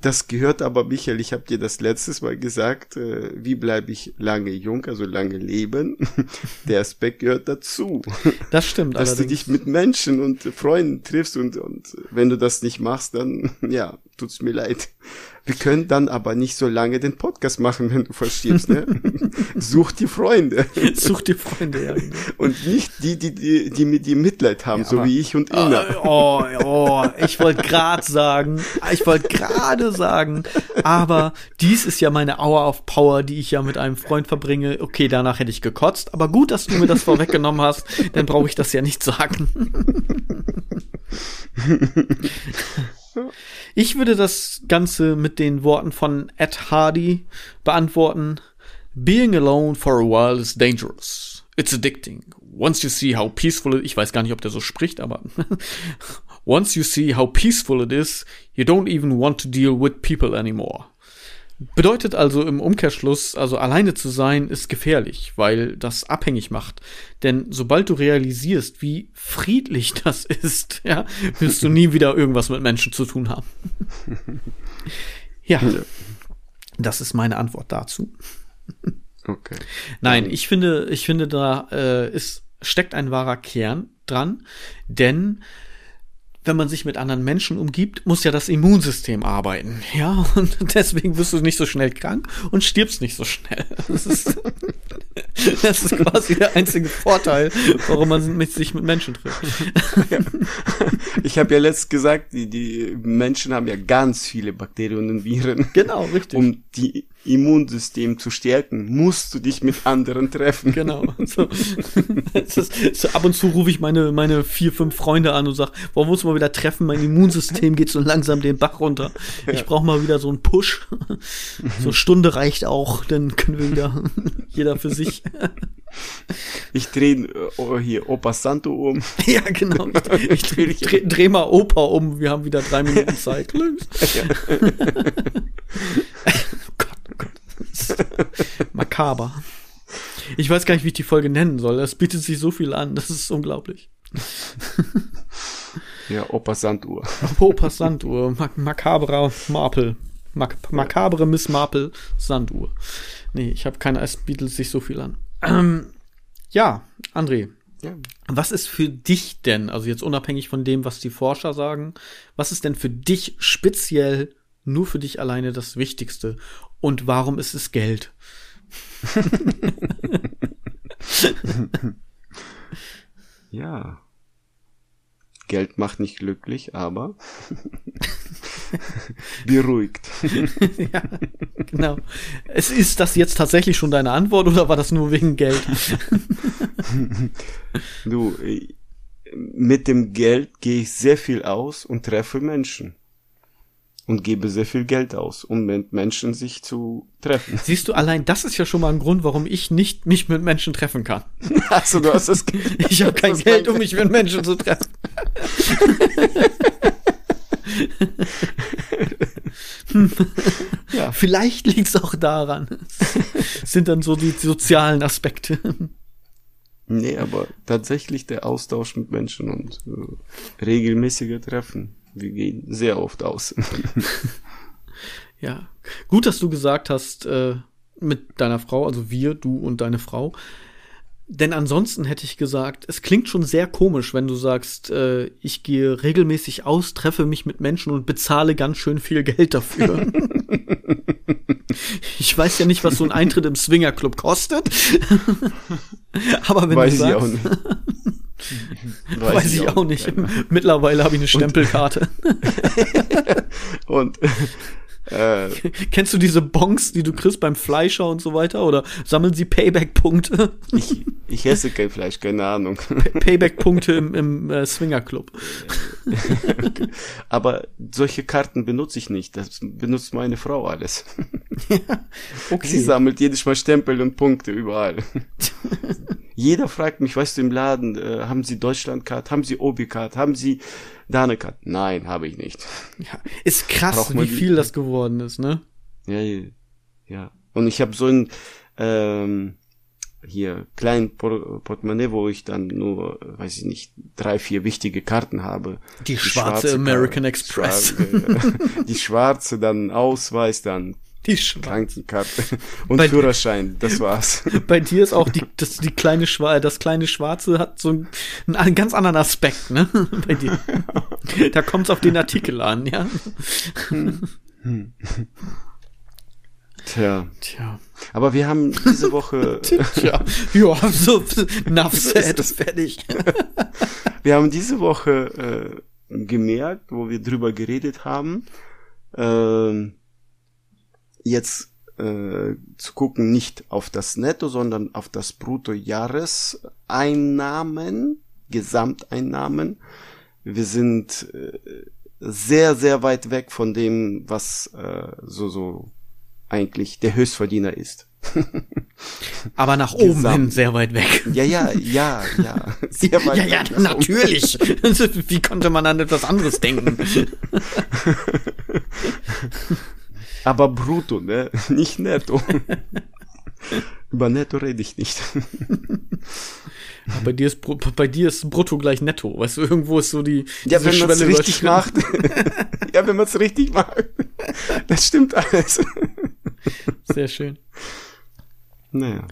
das gehört aber, Michael, ich habe dir das letztes Mal gesagt, äh, wie bleibe ich lange jung, also lange leben. Der Aspekt gehört dazu. Das stimmt. Dass allerdings. du dich mit Menschen und Freunden triffst und, und wenn du das nicht machst, dann, ja, tut's mir leid. Wir können dann aber nicht so lange den Podcast machen, wenn du verstehst, ne? Such die Freunde. Such die Freunde, ja. Genau. Und nicht die, die, die, die dir Mitleid haben, ja, so wie ich und Ina. Oh, oh, oh ich wollte gerade sagen, ich wollte gerade sagen, aber dies ist ja meine Hour of Power, die ich ja mit einem Freund verbringe. Okay, danach hätte ich gekotzt, aber gut, dass du mir das vorweggenommen hast, dann brauche ich das ja nicht sagen. Ich würde das Ganze mit den Worten von Ed Hardy beantworten. Being alone for a while is dangerous. It's addicting. Once you see how peaceful it, ich weiß gar nicht, ob der so spricht, aber once you see how peaceful it is, you don't even want to deal with people anymore. Bedeutet also im Umkehrschluss, also alleine zu sein, ist gefährlich, weil das abhängig macht. Denn sobald du realisierst, wie friedlich das ist, ja, wirst du nie wieder irgendwas mit Menschen zu tun haben. ja, das ist meine Antwort dazu. Okay. Nein, ich finde, ich finde, da äh, ist, steckt ein wahrer Kern dran, denn wenn man sich mit anderen Menschen umgibt, muss ja das Immunsystem arbeiten. Ja, und deswegen wirst du nicht so schnell krank und stirbst nicht so schnell. Das ist, das ist quasi der einzige Vorteil, warum man mit, sich mit Menschen trifft. Ja. Ich habe ja letzt gesagt, die, die Menschen haben ja ganz viele Bakterien und Viren. Genau, richtig. Um die Immunsystem zu stärken, musst du dich mit anderen treffen. Genau. So, ist, so ab und zu rufe ich meine, meine vier, fünf Freunde an und sage, wollen wir uns mal wieder treffen? Mein Immunsystem geht so langsam den Bach runter. Ich brauche mal wieder so einen Push. So eine Stunde reicht auch, dann können wir wieder jeder für sich. Ich drehe oh, hier Opa Santo um. Ja, genau. Ich, ich drehe dreh, dreh mal Opa um. Wir haben wieder drei Minuten Zeit. Ja. Makaber. Ich weiß gar nicht, wie ich die Folge nennen soll. Das bietet sich so viel an. Das ist unglaublich. Ja, Opa Sanduhr. Opa Sanduhr. Mak makabra Marple. Mak makabere Miss Marple Sanduhr. Nee, ich habe keine, es bietet sich so viel an. Ähm, ja, André. Ja. Was ist für dich denn, also jetzt unabhängig von dem, was die Forscher sagen, was ist denn für dich speziell nur für dich alleine das Wichtigste? Und warum ist es Geld? ja. Geld macht nicht glücklich, aber beruhigt. ja, genau. Es ist das jetzt tatsächlich schon deine Antwort oder war das nur wegen Geld? du, mit dem Geld gehe ich sehr viel aus und treffe Menschen und gebe sehr viel Geld aus, um mit Menschen sich zu treffen. Siehst du, allein das ist ja schon mal ein Grund, warum ich nicht mich mit Menschen treffen kann. Also du hast das Ich habe kein Geld, um mich mit Menschen zu treffen. ja. Vielleicht liegt es auch daran. Das sind dann so die sozialen Aspekte. Nee, aber tatsächlich der Austausch mit Menschen und äh, regelmäßige Treffen wir gehen sehr oft aus. ja, gut, dass du gesagt hast, äh, mit deiner Frau, also wir, du und deine Frau. Denn ansonsten hätte ich gesagt, es klingt schon sehr komisch, wenn du sagst, äh, ich gehe regelmäßig aus, treffe mich mit Menschen und bezahle ganz schön viel Geld dafür. ich weiß ja nicht, was so ein Eintritt im Swingerclub kostet. Aber wenn Weiß du sagst, nicht. weiß, ich auch nicht. Mittlerweile habe ich eine Stempelkarte. Und äh, Kennst du diese Bonks, die du kriegst beim Fleischer und so weiter? Oder sammeln sie Payback-Punkte? ich, ich esse kein Fleisch, keine Ahnung. Payback-Punkte im, im äh, Swingerclub. Aber solche Karten benutze ich nicht. Das benutzt meine Frau alles. Sie Okay. sammelt jedes Mal Stempel und Punkte überall. Jeder fragt mich, weißt du, im Laden, äh, haben Sie Deutschlandcard, haben Sie Obi-Card, haben Sie Dane-Card? Nein, habe ich nicht. Ja, ist krass, wie die- viel das geworden ist, ne? Ja, ja. Und ich habe so ein ähm, hier kleinen Por Portemonnaie, wo ich dann nur, weiß ich nicht, drei, vier wichtige Karten habe. Die schwarze American Karte, Express. schwarze, die schwarze, dann Ausweis, dann Die Schwa Krankenkarte und Bei- Führerschein. Das war's. Bei dir ist auch die, das, die kleine Schwa das kleine Schwarze hat so einen, einen ganz anderen Aspekt, ne? Bei dir. Da kommt's auf den Artikel an, ja? Tja. Tja. Aber wir haben diese Woche, Tja. Ja, so, enough said, das- fertig. wir haben diese Woche äh, gemerkt, wo wir drüber geredet haben, ähm, jetzt äh, zu gucken, nicht auf das Netto, sondern auf das Bruttojahreseinnahmen, Gesamteinnahmen. Wir sind äh, sehr, sehr weit weg von dem, was äh, so, so eigentlich der Höchstverdiener ist. Aber nach oben Gesamt. hin sehr weit weg. Ja, ja, ja, ja. Sehr weit Ja, ja, weg natürlich. Wie konnte man an etwas anderes denken? Aber brutto, ne? Nicht netto. Über netto rede ich nicht. bei dir ist bei dir ist Brutto gleich Netto. Weißt du, irgendwo ist so die Ja, wenn man es richtig macht. ja, wenn man es richtig macht. Das stimmt alles. Sehr schön. Naja.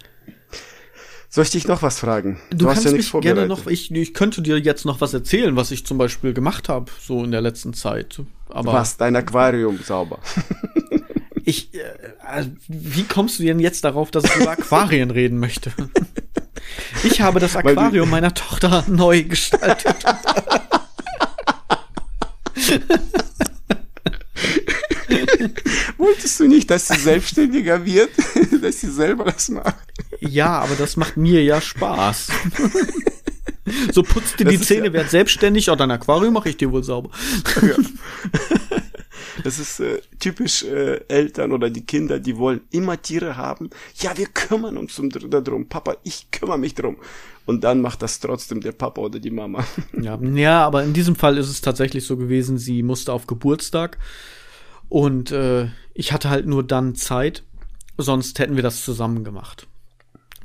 Soll ich dich noch was fragen? Du, hast kannst ja mich gerne noch, ich, ich könnte dir jetzt noch was erzählen, was ich zum Beispiel gemacht habe, so in der letzten Zeit. Aber was? Dein Aquarium sauber. ich, äh, äh, wie kommst du denn jetzt darauf, dass ich über Aquarien reden möchte? Ich habe das du- Aquarium meiner Tochter neu gestaltet. Wolltest du nicht, dass sie selbstständiger wird? dass sie selber das macht? Ja, aber das macht mir ja Spaß. So putzt dir die Zähne, ja- werd selbstständig, oder dein Aquarium mache ich dir wohl sauber. Das ist äh, typisch äh, Eltern oder die Kinder, die wollen immer Tiere haben. Ja, wir kümmern uns um, darum. Papa, ich kümmere mich drum. Und dann macht das trotzdem der Papa oder die Mama. Ja, ja, aber in diesem Fall ist es tatsächlich so gewesen, sie musste auf Geburtstag und äh, ich hatte halt nur dann Zeit, sonst hätten wir das zusammen gemacht.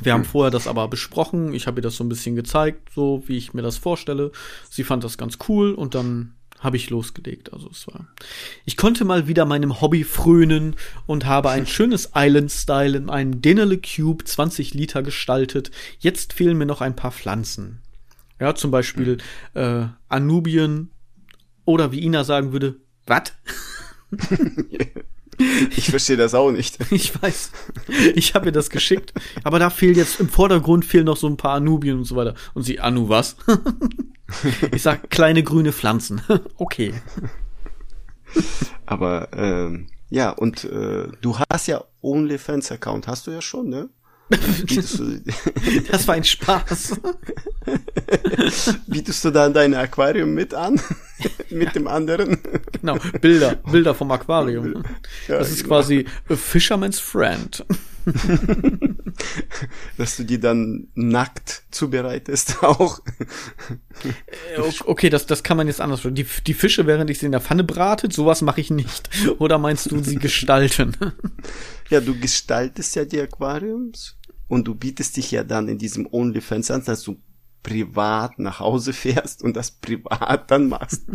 Wir haben vorher das aber besprochen, ich habe ihr das so ein bisschen gezeigt, so wie ich mir das vorstelle. Sie fand das ganz cool und dann habe ich losgelegt. Also es war. Ich konnte mal wieder meinem Hobby frönen und habe ein schönes Island-Style in einem Dennerle Cube 20 Liter gestaltet. Jetzt fehlen mir noch ein paar Pflanzen. Ja, zum Beispiel äh, Anubien oder wie Ina sagen würde, wat? Ich verstehe das auch nicht. Ich weiß. Ich habe ihr das geschickt, aber da fehlt jetzt im Vordergrund fehlen noch so ein paar Anubien und so weiter. Und sie, Anu, was? Ich sag kleine grüne Pflanzen. Okay. Aber ähm, ja, und äh, du hast ja OnlyFans-Account, hast du ja schon, ne? Bietest du, Das war ein Spaß. bietest du dann dein Aquarium mit an? mit dem anderen? Genau, Bilder, Bilder vom Aquarium. Ja, Das ist genau. quasi a Fisherman's Friend. Dass du die dann nackt zubereitest auch. Äh, Okay, das, das kann man jetzt anders. Die, die Fische, während ich sie in der Pfanne brate, sowas mache ich nicht. Oder meinst du sie gestalten? Ja, du gestaltest ja die Aquariums und du bietest dich ja dann in diesem OnlyFans an, dass du privat nach Hause fährst und das privat dann machst.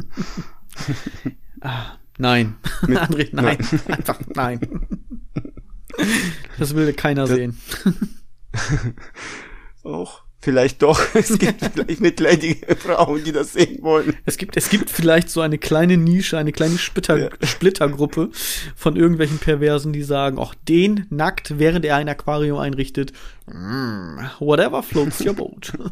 Ah, nein. André, nein. Einfach nein. Das will keiner sehen. Auch vielleicht doch. Es gibt vielleicht mitleidige Frauen, die das sehen wollen. Es gibt, es gibt vielleicht so eine kleine Nische, eine kleine Splitter, Ja. Splittergruppe von irgendwelchen Perversen, die sagen, auch den nackt, während er ein Aquarium einrichtet. Mm, whatever floats your boat.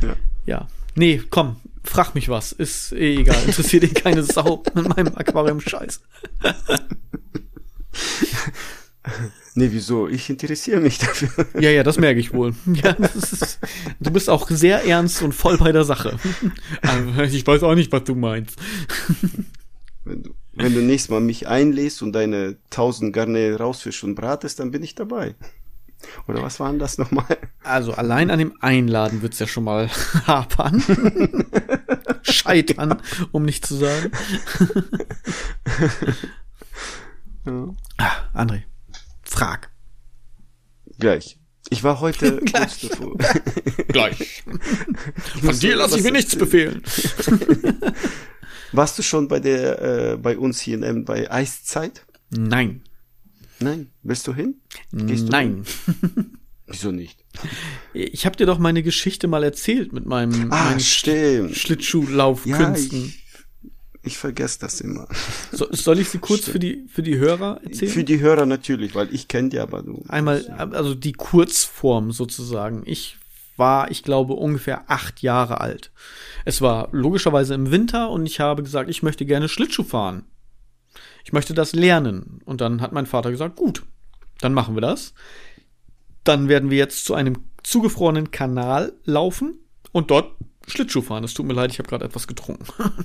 Ja. ja. Nee, komm, frag mich was. Ist eh egal. Interessiert eh keine Sau in meinem Aquarium-Scheiß. Nee, wieso? Ich interessiere mich dafür. Ja, ja, das merke ich wohl. Ja, das ist, du bist auch sehr ernst und voll bei der Sache. Aber ich weiß auch nicht, was du meinst. Wenn du, wenn du nächstes Mal mich einlädst und deine tausend Garnelen rausfischst und bratest, dann bin ich dabei. Oder was waren das nochmal? Also allein an dem Einladen wird's ja schon mal hapern. Scheitern, um nicht zu sagen. Ja. Ah, André, frag. Gleich. Ich war heute kurz Gleich. davor. Gleich. Von dir lasse ich mir nichts befehlen. Warst du schon bei der, äh, bei uns hier in, bei Eiszeit? Nein. Nein. Willst du hin? Gehst du Nein. Wieso nicht? Ich habe dir doch meine Geschichte mal erzählt mit meinem, Ah, meinen stimmt. Ja, Schlittschuhlaufkünsten. ich, ich vergesse das immer. so, soll ich sie kurz Stimmt. für die, für die Hörer erzählen? Für die Hörer natürlich, weil ich kenne die aber du. Einmal, also die Kurzform sozusagen. Ich war, ich glaube, ungefähr acht Jahre alt. Es war logischerweise im Winter und ich habe gesagt, ich möchte gerne Schlittschuh fahren. Ich möchte das lernen. Und dann hat mein Vater gesagt, gut, dann machen wir das. Dann werden wir jetzt zu einem zugefrorenen Kanal laufen und dort Schlittschuh fahren. Es tut mir leid, ich habe gerade etwas getrunken.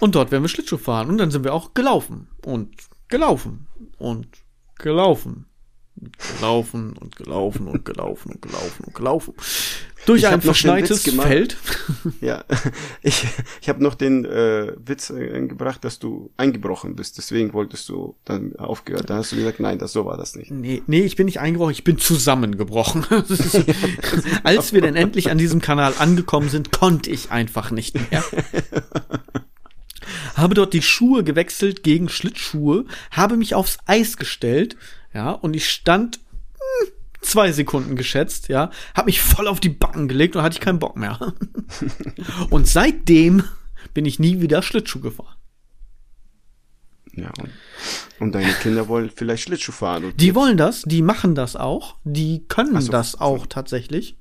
und dort werden wir Schlittschuh fahren. Und dann sind wir auch gelaufen und gelaufen und gelaufen. Gelaufen und gelaufen und gelaufen und gelaufen und gelaufen. Durch Ich ein verschneites. Feld. Ja, ich, ich habe noch den äh, Witz äh, gebracht, dass du eingebrochen bist. Deswegen wolltest du dann aufgehört. Dann hast du gesagt, nein, das so war das nicht. Nee, nee, ich bin nicht eingebrochen, ich bin zusammengebrochen. Ist, als wir dann endlich an diesem Kanal angekommen sind, konnte ich einfach nicht mehr. Habe dort die Schuhe gewechselt gegen Schlittschuhe, habe mich aufs Eis gestellt, ja, und ich stand hm, zwei Sekunden geschätzt, ja, habe mich voll auf die Backen gelegt und hatte ich keinen Bock mehr. Und seitdem bin ich nie wieder Schlittschuh gefahren. Ja. Und, deine Kinder wollen vielleicht Schlittschuh fahren. Die wollen das, die machen das auch, die können so. das auch tatsächlich.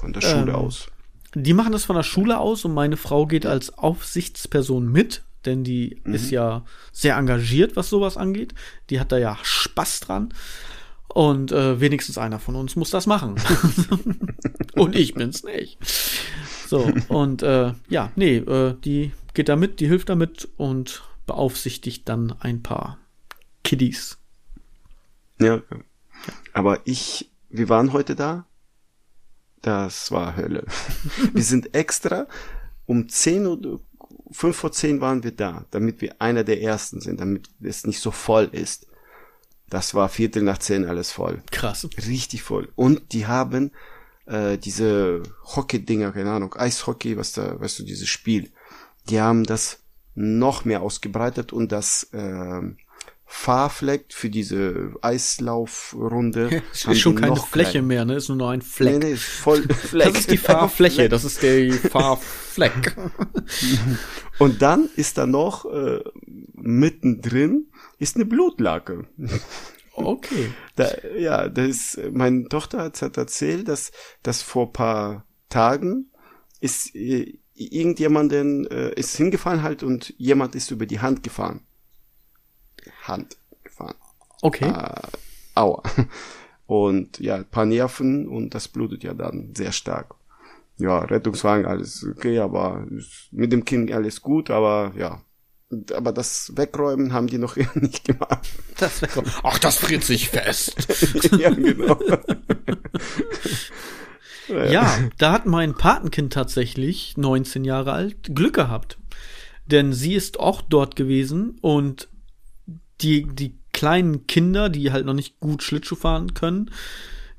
von der Schule ähm, aus. Die machen das von der Schule aus und meine Frau geht als Aufsichtsperson mit, denn die ist ja sehr engagiert, was sowas angeht. Die hat da ja Spaß dran. Und äh, wenigstens einer von uns muss das machen. und ich bin's nicht. So, und äh, ja, nee, äh, die geht da mit, die hilft damit und beaufsichtigt dann ein paar Kiddies. Ja. Aber ich, wir waren heute da. Das war Hölle. wir sind extra um 10 Uhr, 5 vor 10 waren wir da, damit wir einer der ersten sind, damit es nicht so voll ist. Das war Viertel nach 10 alles voll. Krass. Richtig voll. Und die haben äh, diese Hockey-Dinger, keine Ahnung, Eishockey, was da, weißt du, dieses Spiel. Die haben das noch mehr ausgebreitet und das ähm, Fahrfleck für diese Eislaufrunde. Es ist schon keine Fläche kleiner. mehr, ne? Ist nur noch ein Fleck. Nee, nee, ist voll Fleck. Das ist die Fahrfläche, das ist der Fahrfleck. Und dann ist da noch äh, mittendrin ist eine Blutlake. Okay. Da, ja, das ist, meine Tochter hat, hat erzählt, dass, dass vor paar Tagen ist äh, irgendjemanden äh, ist hingefallen halt und jemand ist über die Hand gefahren. Hand gefahren. Okay. Äh, aua. Und ja, ein paar Nerven und das blutet ja dann sehr stark. Ja, Rettungswagen, alles okay, aber mit dem Kind alles gut, aber ja. Aber das Wegräumen haben die noch nicht gemacht. Das Ach, das friert sich fest. ja, genau. Ja, da hat mein Patenkind tatsächlich, 19 Jahre alt, Glück gehabt. Denn sie ist auch dort gewesen und die, die kleinen Kinder, die halt noch nicht gut Schlittschuh fahren können,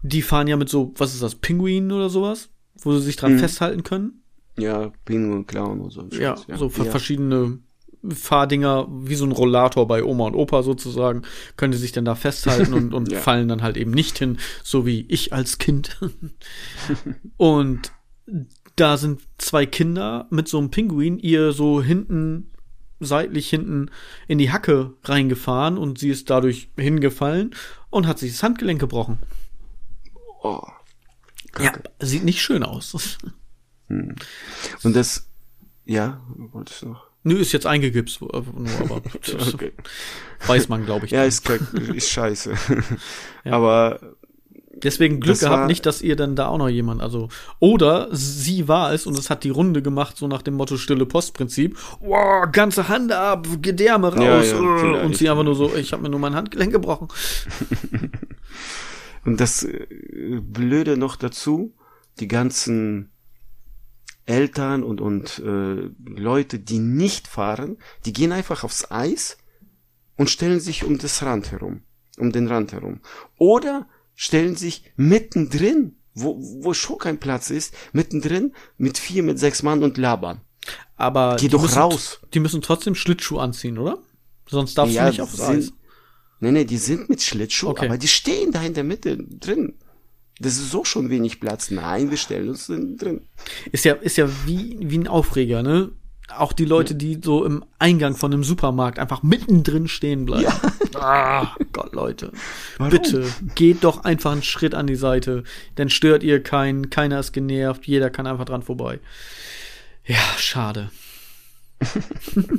die fahren ja mit so, was ist das, Pinguinen oder sowas, wo sie sich dran Mhm. festhalten können. Ja, Pinguin, Clown und so. Ja, Scheiß, so ja. verschiedene Fahrdinger, wie so ein Rollator bei Oma und Opa sozusagen, können die sich dann da festhalten und, und Ja. fallen dann halt eben nicht hin, so wie ich als Kind. und da sind zwei Kinder mit so einem Pinguin ihr so hinten, seitlich hinten in die Hacke reingefahren und sie ist dadurch hingefallen und hat sich das Handgelenk gebrochen. Oh. Ja, sieht nicht schön aus. Und das, ja, wolltest du noch? Nö, ist jetzt eingegipst, nur, aber Okay. weiß man, glaube ich. Ja, ist, ist scheiße. Ja. Aber Deswegen Glück das gehabt, nicht, dass ihr dann da auch noch jemand, also, oder sie war es und es hat die Runde gemacht, so nach dem Motto stille Postprinzip. Wow, ganze Hand ab, Gedärme raus. Ja, ja, äh, und sie einfach nur so, ich habe mir nur mein Handgelenk gebrochen. Und das äh, Blöde noch dazu, die ganzen Eltern und, und äh, Leute, die nicht fahren, die gehen einfach aufs Eis und stellen sich um das Rand herum, um den Rand herum. Oder stellen sich mittendrin, wo, wo schon kein Platz ist, mittendrin mit vier, mit sechs Mann und labern. Aber Geh die doch müssen, raus. Die müssen trotzdem Schlittschuh anziehen, oder? Sonst darfst du nicht aufs sind, Eis. Nee, nee, die sind mit Schlittschuh, Okay. aber die stehen da in der Mitte drin. Das ist so schon wenig Platz. Nein, wir stellen uns drin. Ist ja, ist ja wie, wie ein Aufreger, ne? Auch die Leute, die so im Eingang von einem Supermarkt einfach mittendrin stehen bleiben. Ja. Ah, Gott, Leute. Warum? Bitte, geht doch einfach einen Schritt an die Seite. Dann stört ihr keinen, keiner ist genervt, jeder kann einfach dran vorbei. Ja, schade.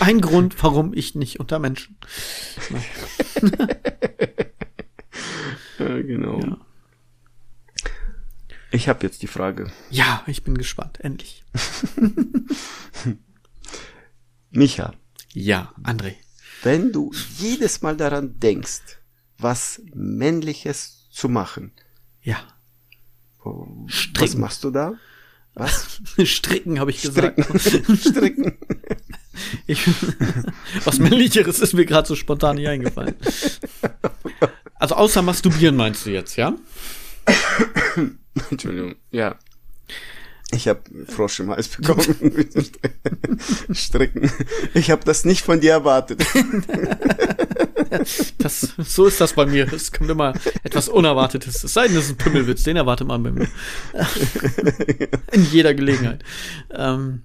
Ein Grund, warum ich nicht unter Menschen. Ja, genau. Ja. Ich habe jetzt die Frage. Ja, ich bin gespannt, endlich. Micha, Ja, André. Wenn du jedes Mal daran denkst, was Männliches zu machen, Ja. was Stricken. machst du da? Was? Stricken, habe ich gesagt. Stricken. Stricken. Ich, was männlicheres ist mir gerade so spontan nicht eingefallen. Also außer masturbieren meinst du jetzt, ja? Entschuldigung. Ja. Ich habe Frosch im Hals bekommen. Stricken. Ich habe das nicht von dir erwartet. Das, so ist das bei mir. Es kommt immer etwas Unerwartetes. Es sei denn, das ist ein Pimmelwitz, den erwartet man bei mir. In jeder Gelegenheit. Ähm,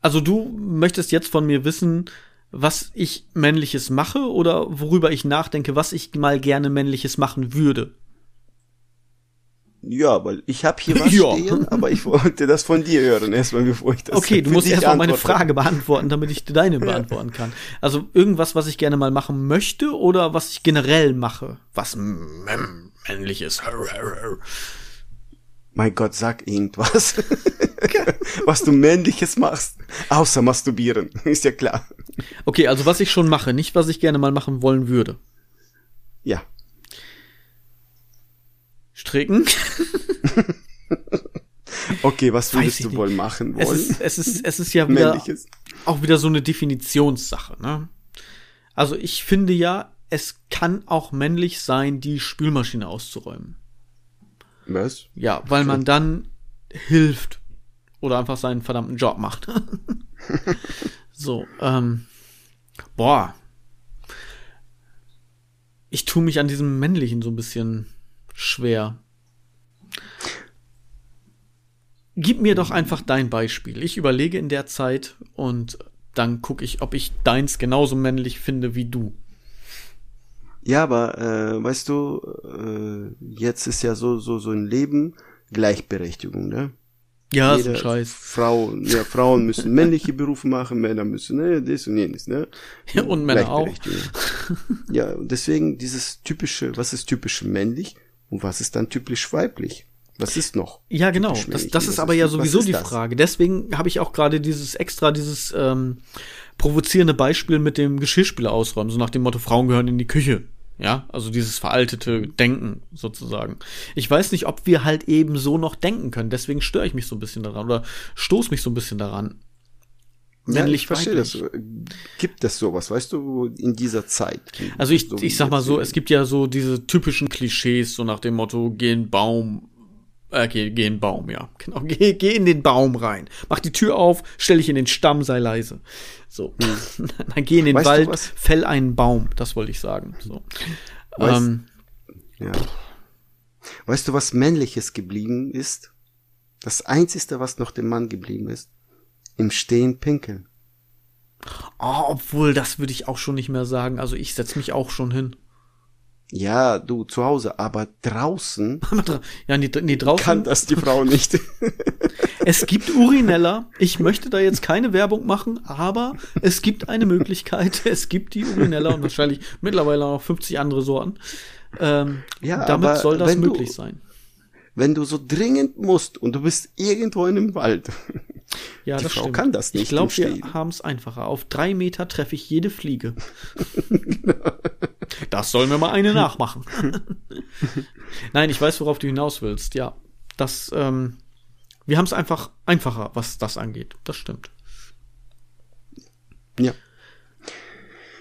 also du möchtest jetzt von mir wissen, was ich männliches mache oder worüber ich nachdenke, was ich mal gerne männliches machen würde. Ja, weil ich habe hier was Ja. stehen, aber ich wollte das von dir hören, erstmal bevor ich das Okay, du musst erstmal meine. Frage beantworten, damit ich deine beantworten kann. Also irgendwas, was ich gerne mal machen möchte oder was ich generell mache, was m- männlich ist. Mein Gott, sag irgendwas. was du männliches machst. Außer masturbieren. Ist ja klar. Okay, also was ich schon mache, nicht was ich gerne mal machen wollen würde. Ja. Stricken. Okay, was würdest du nicht. wohl machen Es wollen? ist, es ist, es ist ja wieder, Männliches. auch wieder so eine Definitionssache, ne? Also ich finde ja, es kann auch männlich sein, die Spülmaschine auszuräumen. Was? Ja, weil man dann hilft oder einfach seinen verdammten Job macht. so, ähm, boah. Ich tue mich an diesem männlichen so ein bisschen schwer. Gib mir doch einfach dein Beispiel. Ich überlege in der Zeit und dann gucke ich, ob ich deins genauso männlich finde wie du. Ja, aber äh, weißt du, äh, jetzt ist ja so so so ein Leben Gleichberechtigung, ne? Ja, ist ein Scheiß. Frau, ja, Frauen müssen männliche Berufe machen, Männer müssen ne, das und jenes, ne? Ja, und Männer auch. Ja, und deswegen dieses typische, was ist typisch männlich und was ist dann typisch weiblich? Was ist noch? Ja, genau. typisch Das, das ist aber ja sowieso die das? Frage. Deswegen habe ich auch gerade dieses extra, dieses ähm, provozierende Beispiel mit dem Geschirrspüler ausräumen, so nach dem Motto, Frauen gehören in die Küche. Ja, also dieses veraltete Denken sozusagen. Ich weiß nicht, ob wir halt eben so noch denken können. Deswegen störe ich mich so ein bisschen daran oder stoß mich so ein bisschen daran. Ja, Männlich, ich verstehe das. weiblich. Gibt es sowas, weißt du, in dieser Zeit? Also ich, So ich sag mal so, es gibt ja so diese typischen Klischees, so nach dem Motto, geh in Baum, Äh, geh, geh in Baum, ja. Genau. Geh, geh in den Baum rein. Mach die Tür auf, stell dich in den Stamm, sei leise. So. Hm. Dann geh in den Weißt Wald, fäll einen Baum. Das wollte ich sagen. So. Weißt- Ähm, Ja. Weißt du, was männliches geblieben ist? Das einzige, was noch dem Mann geblieben ist? Im Stehen pinkeln. oh, obwohl, das würde ich auch schon nicht mehr sagen. Also ich setz mich auch schon hin. Ja, du zu Hause, aber draußen ja, nee, nee draußen. kann das die Frau nicht. Es gibt Urineller. Ich möchte da jetzt keine Werbung machen, aber es gibt eine Möglichkeit. Es gibt die Urineller und wahrscheinlich mittlerweile auch noch 50 andere Sorten. Ähm, Ja, damit aber soll das wenn du- möglich sein. Wenn du so dringend musst und du bist irgendwo in einem Wald. Ja, die das Frau stimmt. kann das nicht Ich glaube, wir haben es einfacher. Auf drei Meter treffe ich jede Fliege. das sollen wir mal eine nachmachen. Nein, ich weiß, worauf du hinaus willst. Ja, das. Ähm, wir haben es einfach einfacher, was das angeht. Das stimmt. Ja.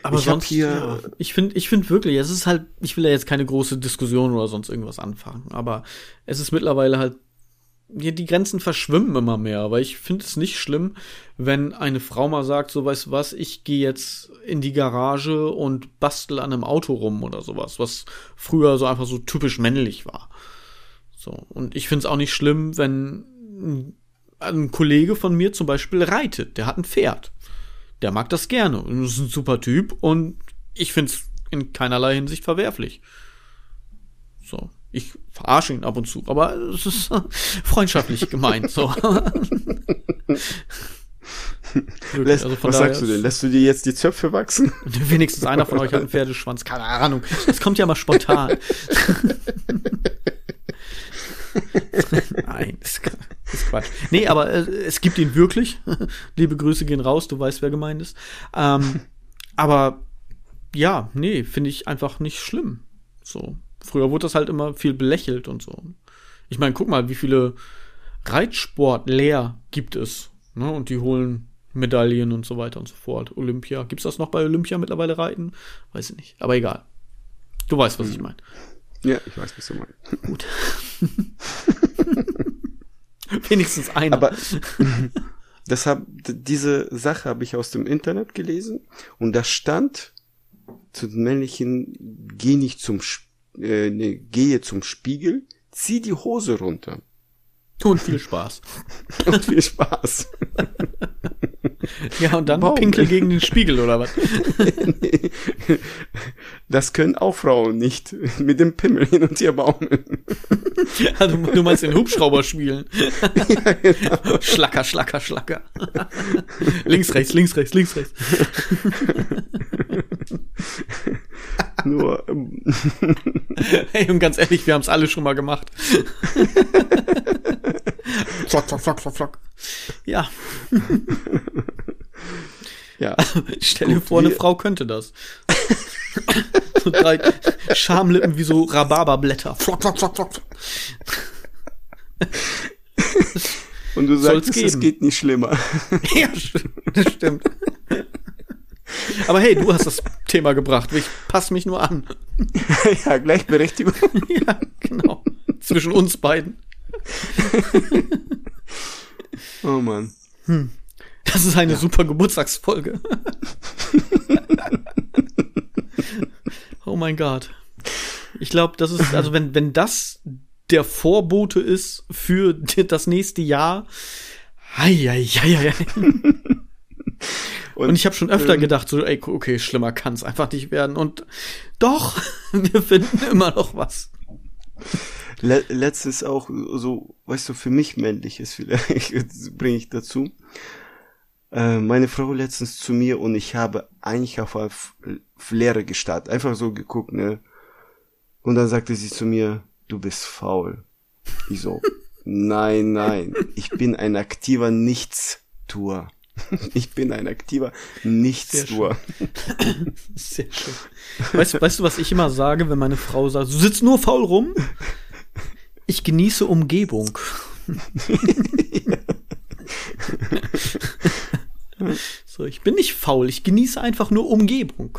Aber Ich sonst, hier- ja, ich finde, ich finde wirklich, es ist halt, ich will ja jetzt keine große Diskussion oder sonst irgendwas anfangen, aber es ist mittlerweile halt, die Grenzen verschwimmen immer mehr, aber ich finde es nicht schlimm, wenn eine Frau mal sagt, so weißt was, ich gehe jetzt in die Garage und bastel an einem Auto rum oder sowas, was früher so einfach so typisch männlich war. So, und ich finde es auch nicht schlimm, wenn ein- ein Kollege von mir zum Beispiel reitet, der hat ein Pferd der mag das gerne und ist ein super Typ und ich find's in keinerlei Hinsicht verwerflich. So. Ich verarsche ihn ab und zu, aber es ist freundschaftlich gemeint. So. Lässt, also was sagst du denn? Lässt du dir jetzt die Zöpfe wachsen? Wenigstens einer von euch hat einen Pferdeschwanz. Keine Ahnung. Das kommt ja mal spontan. Nein, ist, ist Quatsch. Nee, aber äh, es gibt ihn wirklich. Liebe Grüße gehen raus, du weißt, wer gemeint ist. Ähm, aber ja, nee, finde ich einfach nicht schlimm. So. Früher wurde das halt immer viel belächelt und so. Ich meine, guck mal, wie viele Reitsportlehr gibt es. Ne? Und die holen Medaillen und so weiter und so fort. Olympia. Gibt's das noch bei Olympia mittlerweile Reiten? Weiß ich nicht. Aber egal. Du weißt, was ich meine. Ja, ich weiß, was du meinst. Gut. Wenigstens einer. Aber deshalb, diese Sache habe ich aus dem Internet gelesen und da stand zu den männlichen, geh nicht zum, Sp- äh, nee, gehe zum Spiegel, zieh die Hose runter. und viel Spaß. Und viel Spaß. Ja, und dann Warum? Pinkel gegen den Spiegel oder was? Das können auch Frauen nicht mit dem Pimmel hin und her baumeln. Also, du meinst den Hubschrauber spielen. Schlacker, schlacker, schlacker. links, rechts, links, rechts, links, rechts. Nur, ähm, Hey, und ganz ehrlich, wir haben es alle schon mal gemacht. flock, flock, flock, flock, flock. Ja, ja. stell dir vor, eine Frau könnte das. so drei Schamlippen wie so Rhabarberblätter. Flock, flock, flock, flock. Und du sagst, es geht nicht schlimmer. Ja, das stimmt. Aber hey, du hast das Thema gebracht. Ich passe mich nur an. ja, Gleichberechtigung. Ja, genau. Zwischen uns beiden. Oh Mann. Das ist eine super Geburtstagsfolge. oh mein Gott. Ich glaube, das ist, also wenn, wenn das der Vorbote ist für das nächste Jahr, hei, hei, hei, hei. Und ich habe schon öfter ähm, gedacht, so, ey, okay, schlimmer kann es einfach nicht werden. Und doch, wir finden immer noch was. Le letztens auch so, weißt du, für mich männlich ist vielleicht, bringe ich dazu. Äh, meine Frau letztens zu mir und ich habe eigentlich auf auf Leere gestartet, einfach so geguckt, ne. Und dann sagte sie zu mir, du bist faul. Ich so, nein, nein, ich bin ein aktiver Nichtstuer. Ich bin ein aktiver Nichtstuer. Sehr schön. Weißt, weißt du, was ich immer sage, wenn meine Frau sagt, du sitzt nur faul rum? Ich genieße Umgebung. so, ich bin nicht faul, ich genieße einfach nur Umgebung.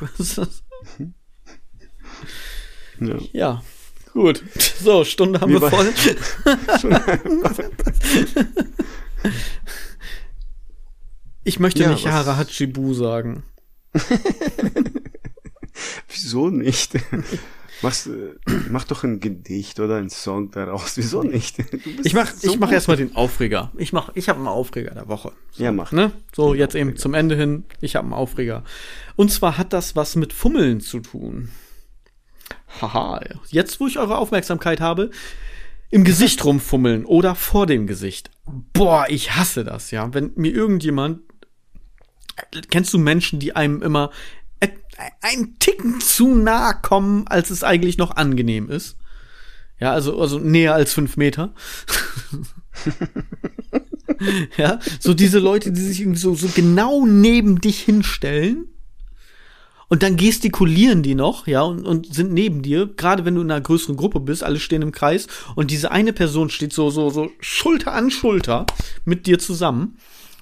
Ja. ja, Gut. So, Stunde haben Wie wir voll. Ich möchte Ja, nicht Hara Hachibu sagen. Wieso nicht? Machst, äh, mach doch ein Gedicht oder ein Song daraus. Wieso nicht? Ich mach, so ich mach erstmal den Aufreger. Ich mach, ich habe einen Aufreger der Woche. Ja, mach. Ne? So, Den jetzt eben Aufreger. zum Ende hin. Ich habe einen Aufreger. Und zwar hat das was mit Fummeln zu tun. Haha. Jetzt, wo ich eure Aufmerksamkeit habe, im Gesicht rumfummeln oder vor dem Gesicht. Boah, ich hasse das, ja. Wenn mir irgendjemand, kennst du Menschen, die einem immer ein Ticken zu nah kommen, als es eigentlich noch angenehm ist? Ja, also, also näher als fünf Meter. ja, so diese Leute, die sich irgendwie so, so genau neben dich hinstellen. Und dann gestikulieren die noch, ja, und, und sind neben dir, gerade wenn du in einer größeren Gruppe bist, alle stehen im Kreis und diese eine Person steht so, so, so Schulter an Schulter mit dir zusammen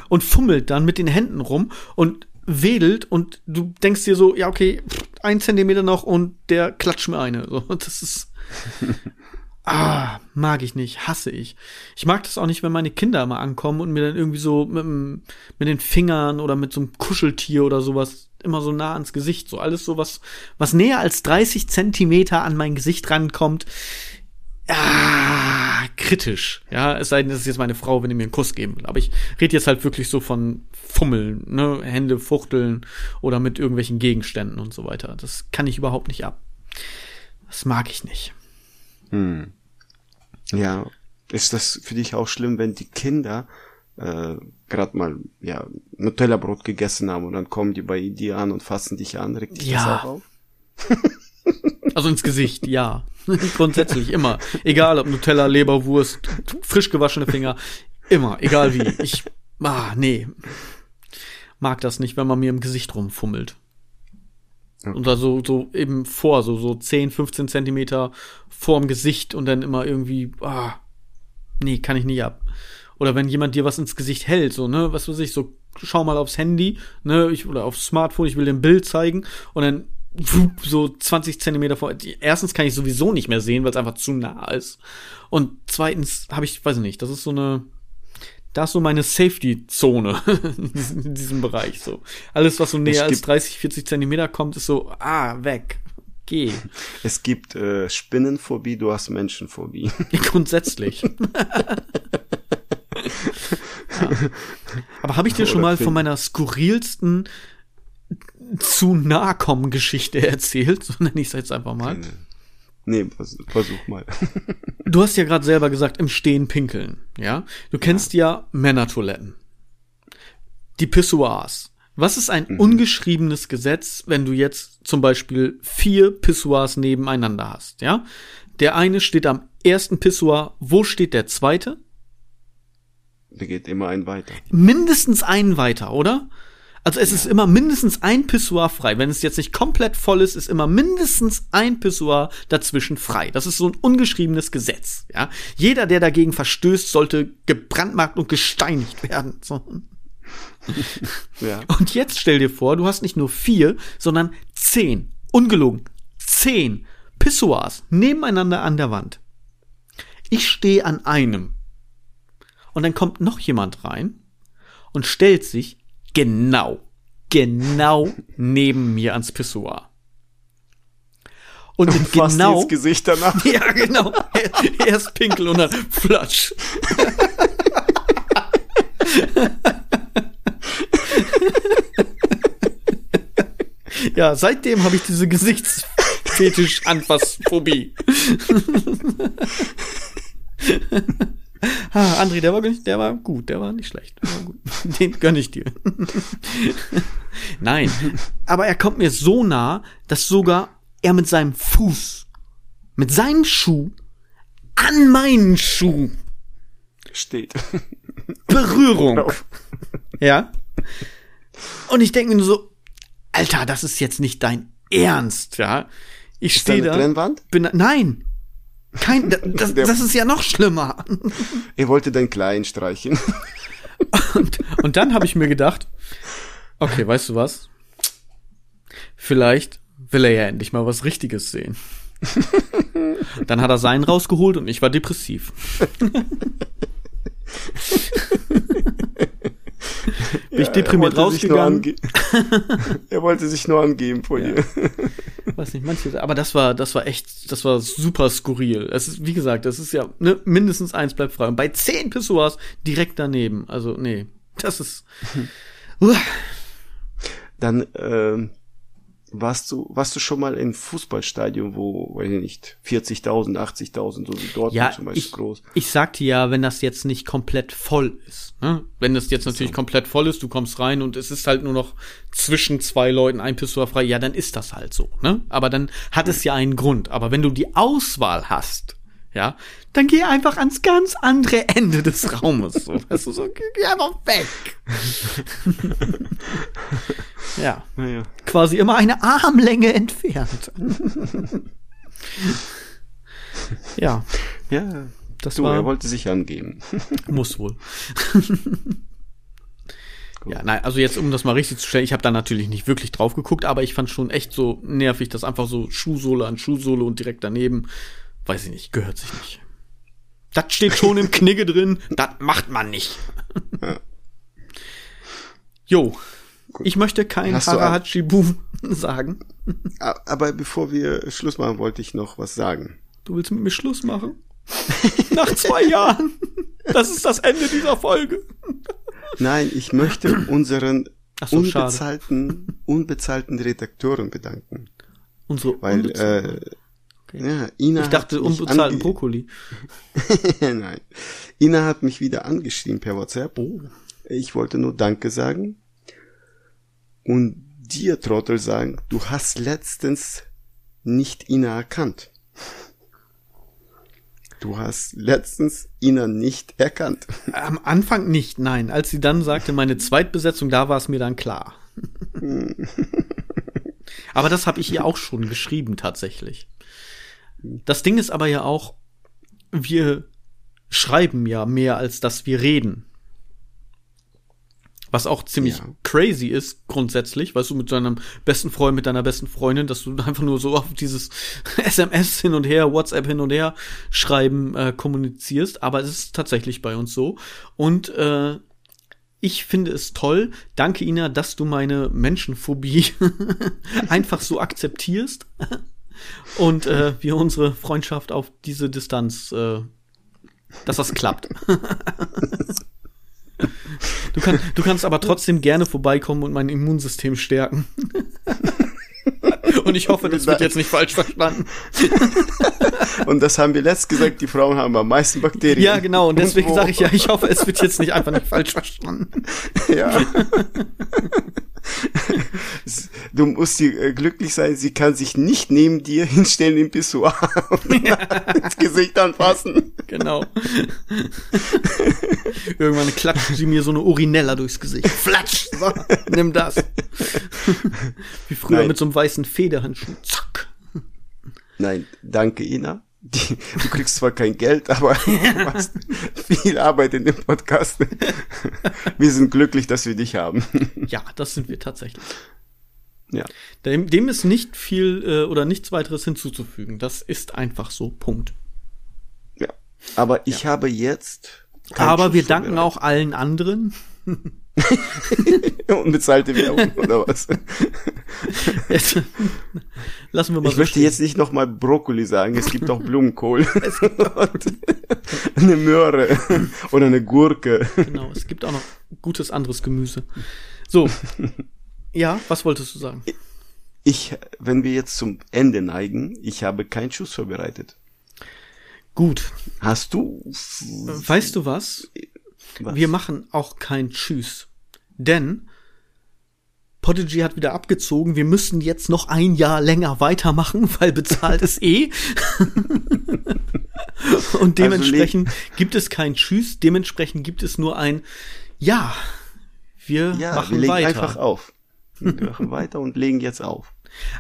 und fummelt dann mit den Händen rum und wedelt und du denkst dir so, ja, okay, ein Zentimeter noch und der klatscht mir eine. So, das ist, Ah, mag ich nicht, hasse ich. Ich mag das auch nicht, wenn meine Kinder mal ankommen und mir dann irgendwie so mit, mit den Fingern oder mit so einem Kuscheltier oder sowas immer so nah ans Gesicht. So alles so was, was näher als 30 Zentimeter an mein Gesicht rankommt. Ah, kritisch. Ja, es sei denn, das ist jetzt meine Frau, wenn die mir einen Kuss geben will. Aber ich rede jetzt halt wirklich so von Fummeln, ne, Hände fuchteln oder mit irgendwelchen Gegenständen und so weiter. Das kann ich überhaupt nicht ab. Das mag ich nicht. Hm. Ja, ist das für dich auch schlimm, wenn die Kinder äh, gerade mal ja Nutella-Brot gegessen haben und dann kommen die bei dir an und fassen dich an, regt dich das Ja. auch auf? Also ins Gesicht, ja. Grundsätzlich immer. Egal ob Nutella, Leberwurst, frisch gewaschene Finger. Immer, egal wie. Ich, ah, nee. Mag das nicht, wenn man mir im Gesicht rumfummelt. Okay. Oder so, so eben vor, so, so 10, 15 Zentimeter vorm Gesicht und dann immer irgendwie, ah, nee, kann ich nicht ab. Oder wenn jemand dir was ins Gesicht hält, so, ne, was weiß ich, so, schau mal aufs Handy, ne, ich, oder aufs Smartphone, ich will dir ein Bild zeigen und dann so 20 Zentimeter vor. Erstens kann ich sowieso nicht mehr sehen, weil es einfach zu nah ist. Und zweitens habe ich, weiß ich nicht, das ist so eine, da ist so meine Safety-Zone in diesem Bereich so. Alles, was so näher als gibt- 30, 40 Zentimeter kommt, ist so, ah, weg. Geh. Es gibt äh, Spinnenphobie, du hast Menschenphobie. Grundsätzlich. ja. Aber habe ich dir schon mal von meiner skurrilsten zu nahe kommen Geschichte erzählt? So nenne ich es jetzt einfach mal. nee, vers versuch mal. Du hast ja gerade selber gesagt, im Stehen pinkeln, ja? Du kennst ja, Männertoiletten. Die Pissoirs. Was ist ein ungeschriebenes Gesetz, wenn du jetzt zum Beispiel vier Pissoirs nebeneinander hast, ja? Der eine steht am ersten Pissoir. Wo steht der zweite? Da geht immer ein weiter. mindestens einen weiter, oder? Also es ist immer mindestens ein Pissoir frei. Wenn es jetzt nicht komplett voll ist, ist immer mindestens ein Pissoir dazwischen frei. Das ist so ein ungeschriebenes Gesetz. Ja, jeder, der dagegen verstößt, sollte gebrandmarkt und gesteinigt werden. So. Ja. Und jetzt stell dir vor, du hast nicht nur vier, sondern zehn, ungelogen, zehn Pissoirs nebeneinander an der Wand. Ich stehe an einem. Und dann kommt noch jemand rein und stellt sich genau, genau neben mir ans Pissoir. Und in Fast genau. ins Gesicht danach. Ja, genau. Erst pinkel und dann flatsch. ja, seitdem habe ich diese Gesichtsfetisch-Anfassphobie. Ah, André, der war, der war gut, der war nicht schlecht. War. Den gönn ich dir. Nein, aber er kommt mir so nah, dass sogar er mit seinem Fuß, mit seinem Schuh an meinen Schuh Steht. Berührung. Genau. Ja. Und ich denke mir nur so, Alter, das ist jetzt nicht dein Ernst, ja. Ich Ist da stehe eine da. Trennwand? Bin, nein. Kein, das, das ist ja noch schlimmer. Er wollte den Kleinen streichen. Und, und dann habe ich mir gedacht, okay, weißt du was? Vielleicht will er ja endlich mal was Richtiges sehen. Dann hat er seinen rausgeholt und ich war depressiv. Bin ich deprimiert er wollte sich nur rausgegangen. ange- er wollte sich nur angeben vor Ja. dir. Weiß nicht, manche, aber das war, das war echt, das war super skurril. Es ist, wie gesagt, das ist ja, ne, mindestens eins bleibt frei. Und bei zehn Pissoirs direkt daneben. Also, nee, das ist, Uah. Dann ähm, warst du warst du schon mal in Fußballstadion, wo, weiß ich nicht, 40.000, 80.000, so wie Dortmund Ja, zum Beispiel ich, groß. ich sagte ja, wenn das jetzt nicht komplett voll ist. Ne? Wenn das jetzt natürlich komplett voll ist, du kommst rein und es ist halt nur noch zwischen zwei Leuten ein Pissoir frei, ja, dann ist das halt so. Ne? Aber dann hat es ja einen Grund. Aber wenn du die Auswahl hast, ja, dann geh einfach ans ganz andere Ende des Raumes. So, weißt du, so, geh einfach weg. ja, Naja. quasi immer eine Armlänge entfernt. ja, Ja, das du, war. er wollte sich angeben. Muss wohl. ja, nein, also jetzt, um das mal richtig zu stellen, ich habe da natürlich nicht wirklich drauf geguckt, aber ich fand schon echt so nervig, dass einfach so Schuhsohle an Schuhsohle und direkt daneben, weiß ich nicht, gehört sich nicht. Das steht schon im Knigge drin, das macht man nicht. Jo, ich möchte kein Hast Harahachibu sagen. Aber bevor wir Schluss machen, wollte ich noch was sagen. Du willst mit mir Schluss machen? Nach zwei Jahren. Das ist das Ende dieser Folge. Nein, ich möchte unseren so, schade. unbezahlten, unbezahlten Redakteuren bedanken. Unsere Weil, unbezahlten- äh, ja, Ina ich dachte unbezahlten Brokkoli. Nein. Ina hat mich wieder angeschrieben per WhatsApp. Oh. Ich wollte nur Danke sagen. Und dir, Trottel, sagen, du hast letztens nicht Ina erkannt. Du hast letztens Ina nicht erkannt. Am Anfang nicht, nein. Als sie dann sagte, meine Zweitbesetzung, da war es mir dann klar. aber das habe ich ihr auch schon geschrieben, tatsächlich. Das Ding ist aber ja auch, wir schreiben ja mehr, als dass wir reden. Was auch ziemlich Ja. crazy ist, grundsätzlich, weißt du, mit deinem besten Freund, mit deiner besten Freundin, dass du einfach nur so auf dieses SMS hin und her, WhatsApp hin und her schreiben äh, kommunizierst. Aber es ist tatsächlich bei uns so. Und äh, ich finde es toll. Danke, Ina, dass du meine Menschenphobie einfach so akzeptierst. Und äh, wir unsere Freundschaft auf diese Distanz, äh, dass das klappt. Du, kann, du kannst aber trotzdem gerne vorbeikommen und mein Immunsystem stärken. Und ich hoffe, das wird jetzt nicht falsch verstanden. Und das haben wir letzt gesagt, die Frauen haben am meisten Bakterien. Ja, genau. Und deswegen sage ich ja, ich hoffe, es wird jetzt nicht einfach nicht falsch verstanden. Ja. Du musst dir äh, glücklich sein, sie kann sich nicht neben dir hinstellen im Pissoir und ins Gesicht anfassen. Genau. Irgendwann klatscht sie mir so eine Urinella durchs Gesicht. Flatsch! So, nimm das. Wie früher Nein. mit so einem weißen Federhandschuh. Zack. Nein, danke Ina. Die, du kriegst zwar kein Geld, aber du machst viel Arbeit in dem Podcast. Wir sind glücklich, dass wir dich haben. Ja, das sind wir tatsächlich. Ja. Dem, dem ist nicht viel äh, oder nichts weiteres hinzuzufügen. Das ist einfach so. Punkt. ja. Aber ich habe jetzt. Aber wir danken auch allen anderen. Unbezahlte Werbung oder was? Jetzt, lassen wir mal Ich so möchte stehen. jetzt nicht nochmal Brokkoli sagen, es gibt auch Blumenkohl. Und eine Möhre oder eine Gurke. Genau, es gibt auch noch gutes anderes Gemüse. So. Ja, was wolltest du sagen? Ich, wenn wir jetzt zum Ende neigen, ich habe keinen Schuss vorbereitet. Gut. Hast du? Weißt du was? Was? Wir machen auch kein Tschüss. Denn Podigy hat wieder abgezogen. Wir müssen jetzt noch ein Jahr länger weitermachen, weil bezahlt ist eh. Und dementsprechend gibt es kein Tschüss. Dementsprechend gibt es nur ein Ja. Wir ja, machen wir legen weiter. einfach auf. Wir machen weiter und legen jetzt auf.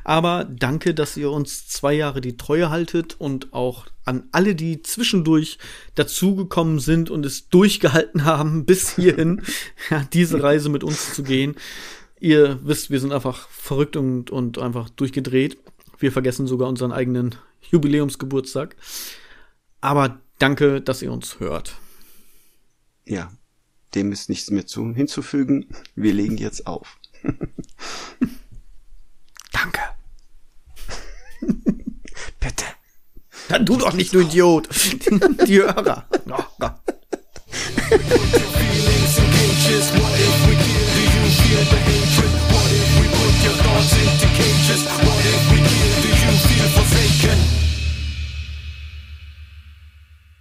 Aber danke, dass ihr uns zwei Jahre die Treue haltet und auch an alle, die zwischendurch dazugekommen sind und es durchgehalten haben, bis hierhin ja, diese Reise mit uns zu gehen. Ihr wisst, wir sind einfach verrückt und, und einfach durchgedreht. Wir vergessen sogar unseren eigenen Jubiläumsgeburtstag. Aber danke, dass ihr uns hört. Ja, dem ist nichts mehr zu, hinzufügen. Wir legen jetzt auf. Danke. Bitte. Dann du doch nicht, du Idiot. Die Hörer. Oh Gott. What if we kill? Do you feel the hatred? What if we put your thoughts into cages?